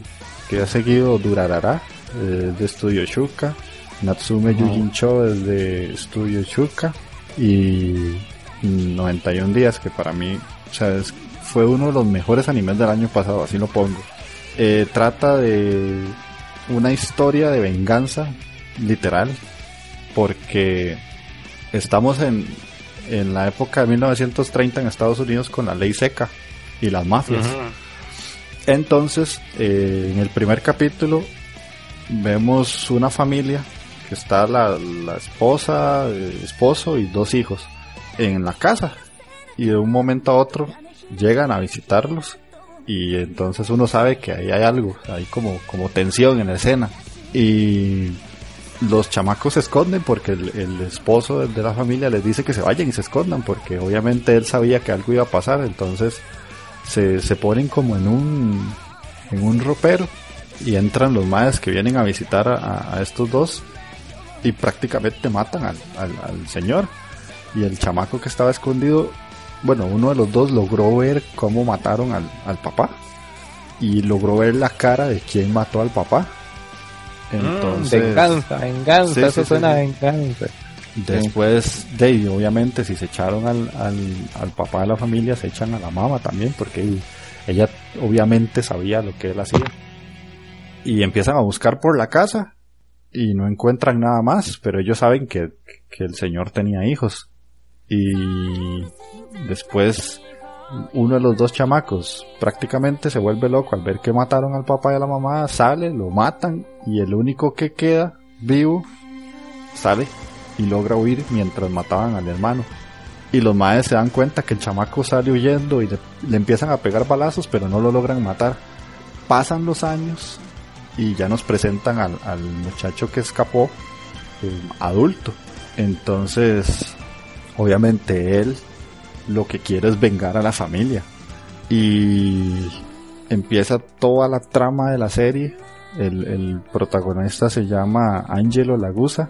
que ha seguido Durarara, eh, de Estudio Shuka. Natsume Yujin Cho es de Studio Shuka y 91 días que para mí o sea, es- fue uno de los mejores animes del año pasado, así lo pongo. Eh, trata de una historia de venganza, literal, porque estamos en, en la época de 1930 en Estados Unidos con la ley seca y las mafias. Entonces, eh, en el primer capítulo vemos una familia que está la, la esposa, el esposo y dos hijos en la casa. Y de un momento a otro llegan a visitarlos y entonces uno sabe que ahí hay algo, hay como, como tensión en la escena. Y los chamacos se esconden porque el, esposo de, la familia les dice que se vayan y se escondan porque obviamente él sabía que algo iba a pasar. Entonces se, se ponen como en un en un ropero y entran los maes que vienen a visitar a estos dos y prácticamente matan al, al- al señor y el chamaco que estaba escondido bueno uno de los dos logró ver cómo mataron al, al papá y logró ver la cara de quien mató al papá entonces Mm, venganza, venganza, Sí, eso sí, suena a venganza. Después de ahí, obviamente, si se echaron al, al, al papá de la familia, se echan a la mamá también, porque ella obviamente sabía lo que él hacía. Y empiezan a buscar por la casa y no encuentran nada más, pero ellos saben que, que el señor tenía hijos. Y después uno de los dos chamacos prácticamente se vuelve loco al ver que mataron al papá y a la mamá, sale, lo matan y el único que queda vivo sale y logra huir mientras mataban al hermano. Y los maes se dan cuenta que el chamaco sale huyendo y le, le empiezan a pegar balazos, pero no lo logran matar. pasan los años y ya nos presentan al, al muchacho que escapó eh, adulto. Entonces, obviamente él lo que quiere es vengar a la familia. Y empieza toda la trama de la serie. El, el protagonista se llama Angelo Lagusa,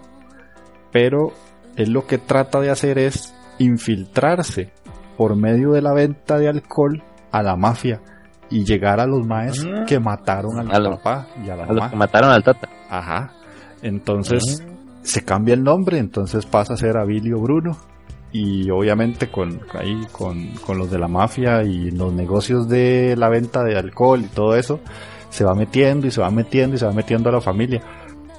pero él lo que trata de hacer es infiltrarse por medio de la venta de alcohol a la mafia y llegar a los maes Mm. que mataron al A papá y a la A los mamá. que mataron al Tata. Ajá. Entonces se cambia el nombre, entonces pasa a ser Abilio Bruno. Y obviamente con, ahí, con, con los de la mafia y los negocios de la venta de alcohol y todo eso, se va metiendo y se va metiendo y se va metiendo a la familia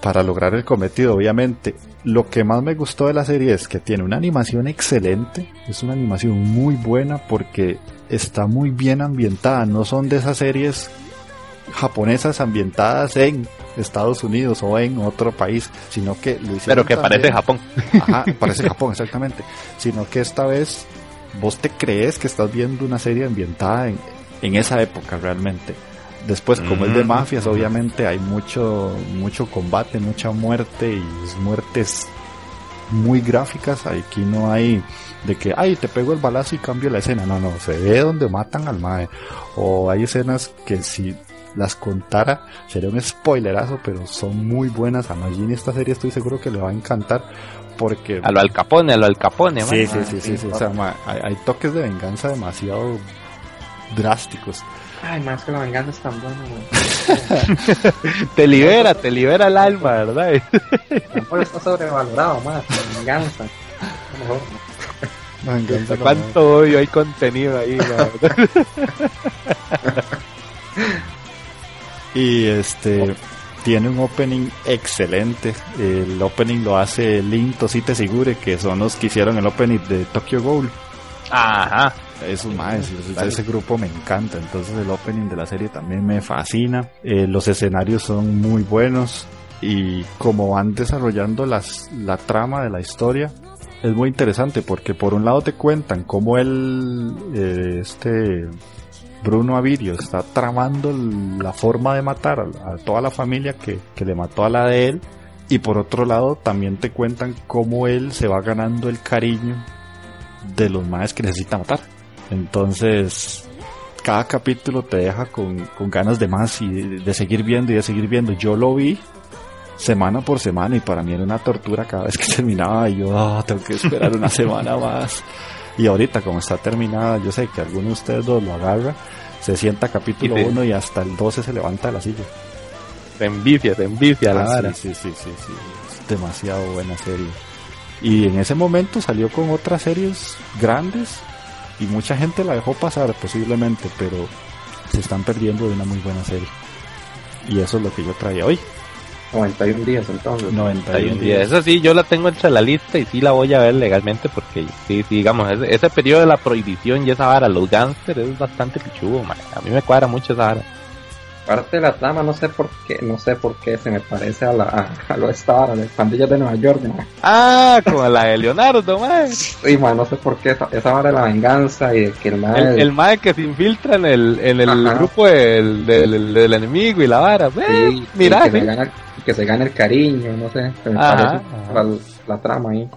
para lograr el cometido, obviamente. Lo que más me gustó de la serie es que tiene una animación excelente, es una animación muy buena porque está muy bien ambientada, no son de esas series japonesas ambientadas en Estados Unidos o en otro país, sino que lo hicieron Pero que parece Japón. Ajá, parece Japón, exactamente. Sino que esta vez vos te crees que estás viendo una serie ambientada en, en esa época realmente. Después, como es de mafias, obviamente hay mucho, mucho combate, mucha muerte y muertes muy gráficas. Aquí no hay de que, ay, te pego el balazo y cambio la escena. No, no, se ve donde matan al mae. O hay escenas que si las contara sería un spoilerazo, pero son muy buenas. A Magini esta serie estoy seguro que le va a encantar porque... A lo Al Capone, a lo Al Capone, Sí, man. sí, sí, sí, sí, o sea, ma, hay, hay toques de venganza demasiado drásticos. Ay, más que la venganza es tan buena, güey. Te libera, te libera el alma, ¿verdad? El amor está sobrevalorado, más. La venganza. A lo mejor, ¿no? La venganza no- ¿Cuánto odio hay contenido ahí? man? Y este tiene un opening excelente. El opening lo hace Link Tosite Sigure, que son los que hicieron el opening de Tokyo Ghoul. Ajá. Esos más, ese grupo me encanta. Entonces el opening de la serie también me fascina. Eh, los escenarios son muy buenos. Y como van desarrollando las, la trama de la historia, es muy interesante porque por un lado te cuentan cómo él, eh, este Bruno Avirio está tramando la forma de matar a, a toda la familia que, que le mató a la de él. Y por otro lado también te cuentan cómo él se va ganando el cariño de los maes que necesita matar. Entonces, cada capítulo te deja con, con ganas de más y de, de seguir viendo y de seguir viendo. Yo lo vi semana por semana y para mí era una tortura cada vez que terminaba y yo "Ah, tengo que esperar una semana más. Y ahorita como está terminada, yo sé que alguno de ustedes dos lo agarra, se sienta capítulo Y sí. 1 y hasta el 12 se levanta de la silla. Te envicia, te envicia la Ah, vara. sí, sí, sí, sí, sí. Es demasiado buena serie. Y en ese momento salió con otras series grandes y mucha gente la dejó pasar posiblemente, pero se están perdiendo de una muy buena serie. Y eso es lo que yo traía hoy. 91 días entonces. 91 Hay un día. días. Esa sí, yo la tengo entre la lista y sí la voy a ver legalmente porque, sí, sí, digamos, ese, ese periodo de la prohibición y esa vara, los gánster es bastante pichudo, man. A mí me cuadra mucho esa vara. Parte de la trama, no sé por qué, no sé por qué se me parece a la a, a lo de esta hora, de pandillas de Nueva York, man. Ah, con la de Leonardo, man. Sí, man, no sé por qué esa, esa hora de la venganza y de que el man El, el mae que se infiltra en el, en el Ajá. grupo del, del, del enemigo y la vara. sí, Eh, mira, que, sí. se gana, que se gane el cariño, no sé, se me Ajá, parece la trama ahí.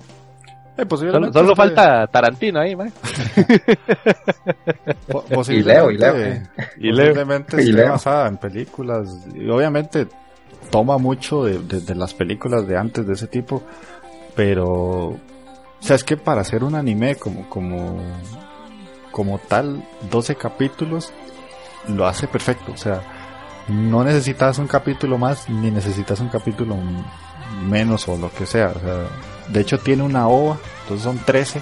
Eh, Solo, posiblemente solo esté- falta Tarantino ahí, man. Y Leo, y Leo. posiblemente- Y Leo. posiblemente Y Leo. basada en películas. Y obviamente toma mucho de, de- de las películas de antes de ese tipo, pero o sea, es que para hacer un anime como como como tal 12 capítulos lo hace perfecto, o sea, no necesitas un capítulo más ni necesitas un capítulo menos o lo que sea, o sea, de hecho tiene una ova, entonces son 13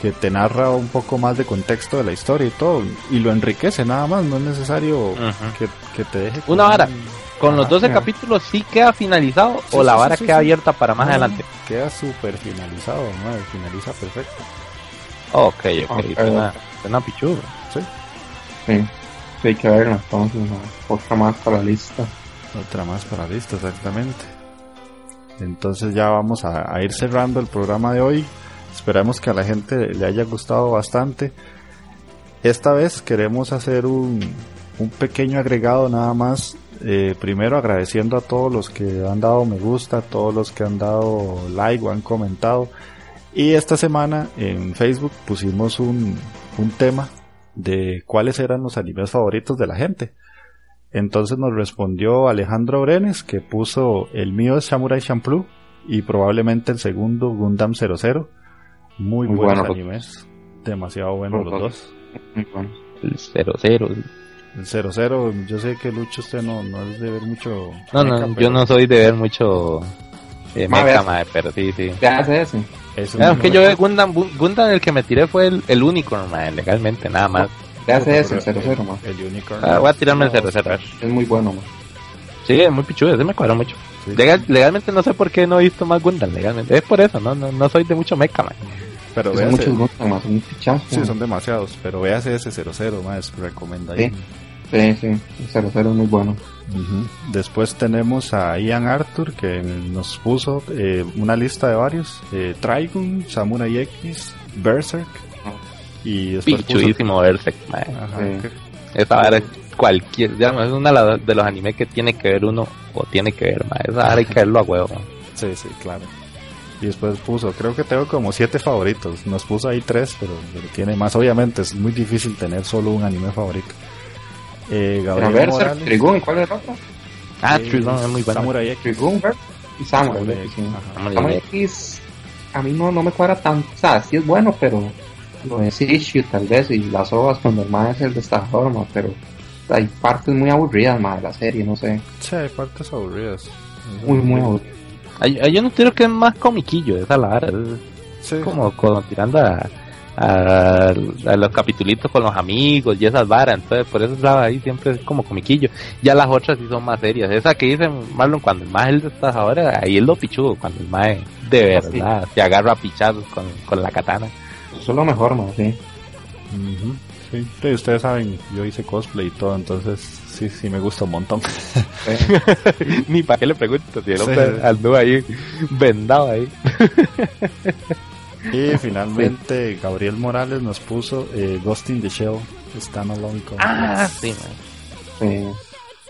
que te narra un poco más de contexto de la historia y todo y lo enriquece nada más, no es necesario que, que te deje con Una vara. Con los Ajá, 12 ya. capítulos sí queda finalizado Sí, o la vara sí, sí, queda sí. abierta para más No, adelante. Queda súper finalizado, madre, finaliza perfecto. Ok, ok, Ok. suena, suena pichudo. Sí, sí, hay que verla entonces, otra más para la lista. Otra más para la lista, exactamente. Entonces ya vamos a, ir cerrando el programa de hoy. Esperamos que a la gente le haya gustado bastante. Esta vez queremos hacer un, un pequeño agregado nada más. Eh, primero agradeciendo a todos los que han dado me gusta, a todos los que han dado like o han comentado. Y esta semana en Facebook pusimos un, un tema de cuáles eran los animes favoritos de la gente. Entonces nos respondió Alejandro Brenes que puso el mío es Samurai Champloo y probablemente el segundo Gundam 00. Muy, Muy buenos bueno. animes. Demasiado buenos los dos. Muy bueno. El 00. El 00, yo sé que Lucho usted no, no es de ver mucho. No, mecha, no, yo no soy de ver mucho eh, Ma, mecha, ver. mae, pero sí, sí. ¿Qué hace ese? es que yo Gundam, Gundam el que me tiré fue el, el Unicorn, mae, legalmente, nada más. ¿Qué hace ese? pero El 00, man. El Unicorn. Ah, voy a tirarme el No, 00. a ver. Es muy bueno, man. Sí, es muy pichudo, ese me cuadró mucho. sí. Legal- legalmente no sé por qué no he visto más Gundam, legalmente. Es por eso, no, no, no soy de mucho mecha, mae. Pero Son véase- muchos gustos, man. Son un pichazo. Sí, man. son demasiados. Pero véase ese 00, más recomendado. Sí. Sí, sí. El 00 es muy bueno. Después tenemos a Ian Arthur que nos puso eh, una lista de varios: eh, Trigun, Samurai X, Berserk. Y después Pichudísimo Berserk, Sí. Esa vara es cualquier, digamos, es una de los animes que tiene que ver uno o tiene que ver, mae. Esa vara hay que verlo a huevo. Sí, sí, claro. Y después puso, creo que tengo como siete favoritos. Nos puso ahí tres, pero, pero tiene más. Obviamente es muy difícil tener solo un anime favorito. Eh, Gabriel Berserk, Morales. Trigun, ¿y cuál es el otro? Ah, eh, Trigun es muy bueno. Samurai X. Trigun, Berserk y Samurai. Samurai. X a mí no, no me cuadra tanto. O sea, sí es bueno, pero lo de Sishu tal vez y las ovas cuando el man es el destazador, ma, pero hay partes muy aburridas, ma, de la serie, no sé. Sí, hay partes aburridas. Muy, muy aburridas. Hay, hay un tiro que es más comiquillo, esa la vara. Es Sí. como, como tirando a, a, a los capitulitos con los amigos y esas varas. Entonces, por eso esa ahí siempre es como comiquillo. Ya las otras sí son más serias. Esa que dicen Marlon, cuando el más es el destazador, ahí es lo pichudo. Cuando el más de verdad se agarra a pichazos con, con la katana. Eso es lo mejor, ma, sí. Sí. Sí, ustedes saben, yo hice cosplay y todo, entonces sí, sí me gusta un montón. Ni para qué le pregunto, si el Sí. hombre andó ahí vendado ahí. y finalmente Gabriel Morales nos puso eh, Ghost in the Shell, Standalone Complex. Ah, sí, man. Sí.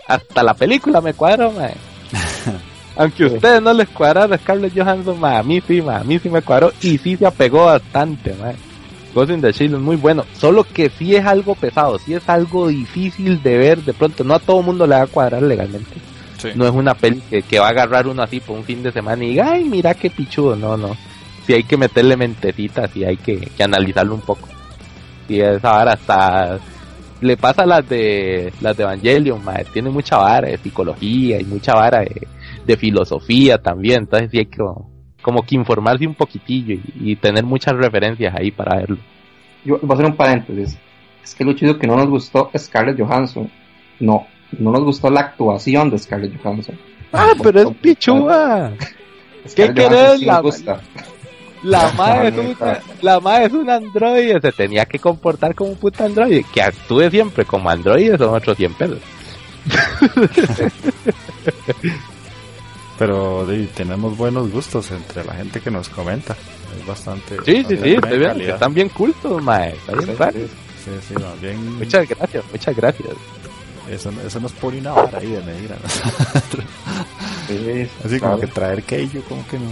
Hasta la película me cuadra, man. Aunque a ustedes no les cuadrara Scarlett Johansson, man, a mí sí, man, a mí sí me cuadró y sí se apegó bastante, man. Ghost in the Shell es muy bueno, solo que sí es algo pesado, sí es algo difícil de ver de pronto, no a todo mundo le va a cuadrar legalmente. Sí. No es una peli que, que va a agarrar uno así por un fin de semana y diga, ay, mira qué pichudo, no, no. Sí hay que meterle mentecitas y hay que, que analizarlo un poco. Y esa vara hasta le pasa a las de las de Evangelion, mae, tiene mucha vara de psicología y mucha vara de, de filosofía también, entonces sí hay que como que informarse un poquitillo y, y tener muchas referencias ahí para verlo. Yo voy a hacer un paréntesis. Es que Lucho dijo que no nos gustó Scarlett Johansson. No, no nos gustó la actuación de Scarlett Johansson. Ah, pero es pichuda. Scarlett querés, sí la- gusta. La madre es una, la madre es un androide, se tenía que comportar como un puto androide, que actúe siempre como androide son otros 100 pesos. Pero sí, tenemos buenos gustos entre la gente que nos comenta. Es bastante. Sí, sí, sí, que están bien cultos, mae, está bien Sí, sí. Sí, más bien. Muchas gracias, muchas gracias. Eso, eso nos pone una vara ahí de medir a nosotros. Sí, Así como que traer Keijo, como que no.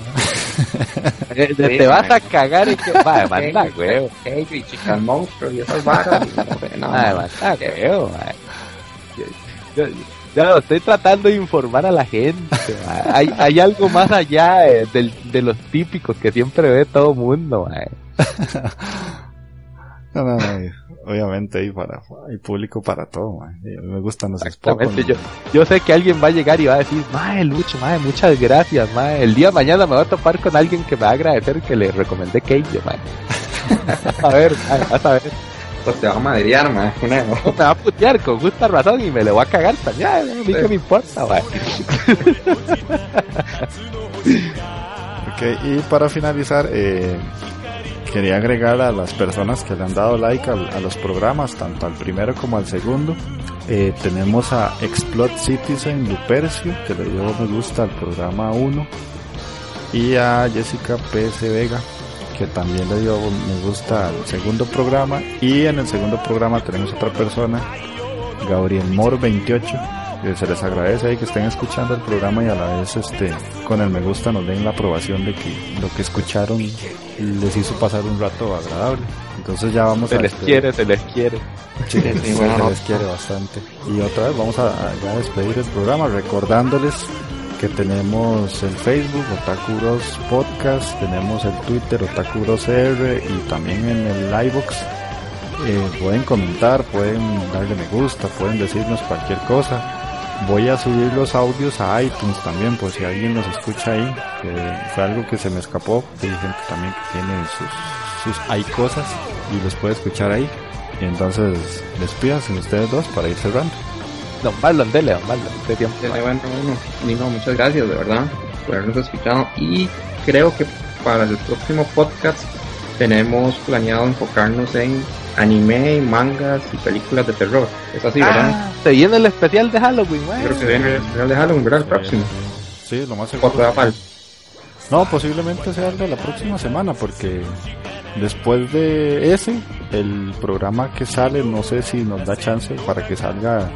Eh, Sí, te vas a cagar y que, mae, manda, huevo. Hey, y chicas monstruo y esas varas. y no no, no. manda, huevo, yo- yo estoy tratando de informar a la gente. Hay, hay algo más allá eh, del, de los típicos que siempre ve todo mundo. No, no, no, obviamente hay, para, hay público para todo, man. Me gustan los. Exactamente, yo, yo sé que alguien va a llegar y va a decir, mae, Lucho, mae, muchas gracias, mae. El día de mañana me voy a topar con alguien que me va a agradecer que le recomendé Cage, mae. a ver, mae, vas a ver. Pues te va a madrear, ma. Una- Me va a putear con justa razón y me le voy a cagar también. A mí que me importa, mae. Ok, y para finalizar, eh, quería agregar a las personas que le han dado like al- a, los programas, tanto al primero como al segundo. Eh, tenemos a Explode Citizen Lupercio, que le dio me gusta al programa 1. Y a Jessica PS Vega, que también le dio me gusta al segundo programa. Y en el segundo programa tenemos otra persona Gabriel Mor 28 se les agradece ahí que estén escuchando el programa y a la vez este con el me gusta nos den la aprobación de que lo que escucharon les hizo pasar un rato agradable. Entonces ya vamos se a... les quiere, se les quiere. Sí, se les quiere bastante. Y otra vez vamos a, a despedir el programa recordándoles que tenemos el Facebook Otaku Podcast, tenemos el Twitter Otaku R y también en el iBox eh, pueden comentar, pueden darle me gusta, pueden decirnos cualquier cosa Voy a subir los audios a iTunes también, por si alguien los escucha ahí, que fue algo que se me escapó. Hay gente también que tiene sus, sus hay cosas y los puede escuchar ahí. Entonces, despídanse ustedes dos para ir cerrando. Don Marlon, dele, don Marlon, de tiempo. bueno, bueno, muchas gracias, de verdad, por habernos escuchado. Y creo que para el próximo podcast tenemos planeado enfocarnos en anime, mangas y películas de terror. Es así, ¿verdad? Ah, se viene el especial de Halloween, güey. Creo que viene el especial de Halloween, ¿verdad? El próximo. Sí, lo más seguro. No, posiblemente sea el de la próxima semana, porque después de ese, el programa que sale, no sé si nos da chance para que salga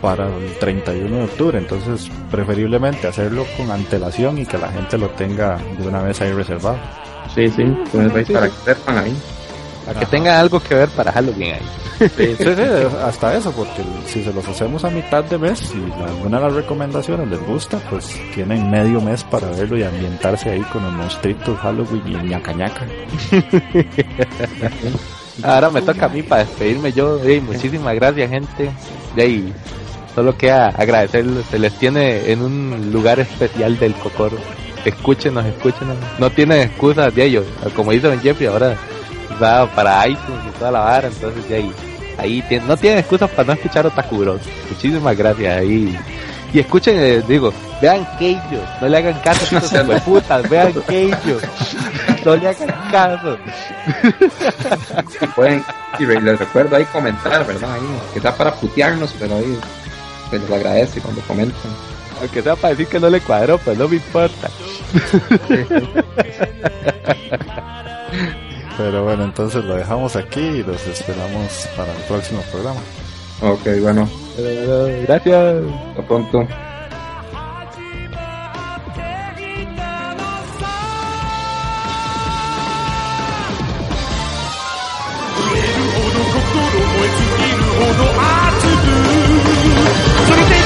para el 31 de octubre. Entonces, preferiblemente hacerlo con antelación y que la gente lo tenga de una vez ahí reservado. Sí, sí, entonces para que sepan ahí. Para que tenga algo que ver para Halloween ahí. Sí, sí, hasta eso, porque si se los hacemos a mitad de mes y alguna de las recomendaciones les gusta, pues tienen medio mes para verlo y ambientarse ahí con el monstruito Halloween y el ñaca ñaca. Ahora me toca a mí para despedirme yo. muchísimas gracias, gente. De ahí, solo queda agradecerles. Se les tiene en un lugar especial del Cocoro. Escúchenos, escúchenos. No tienen excusas de ellos. Como dice Don Jeffrey, ahora para iTunes y toda la vara, entonces ya ahí, ahí no tienen excusas para no escuchar Otakuros. Muchísimas gracias ahí. Y escuchen, eh, digo, vean Keijo, no le hagan caso a estos putas, vean Keijo, no le hagan caso. pueden, y les recuerdo ahí comentar, ¿verdad? Ahí, que sea para putearnos, pero ahí se les agradece cuando comentan. Aunque sea para decir que no le cuadró, pues no me importa. Pero bueno, entonces lo dejamos aquí y los esperamos para el próximo programa. Ok, bueno. Gracias. Hasta pronto.「その手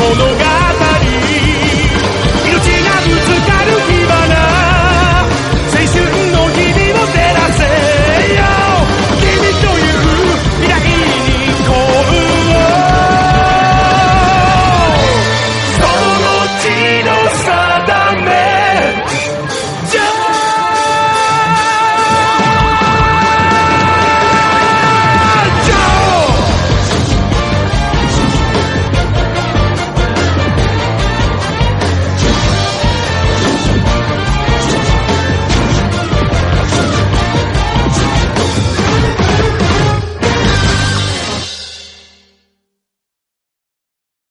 bom lugar.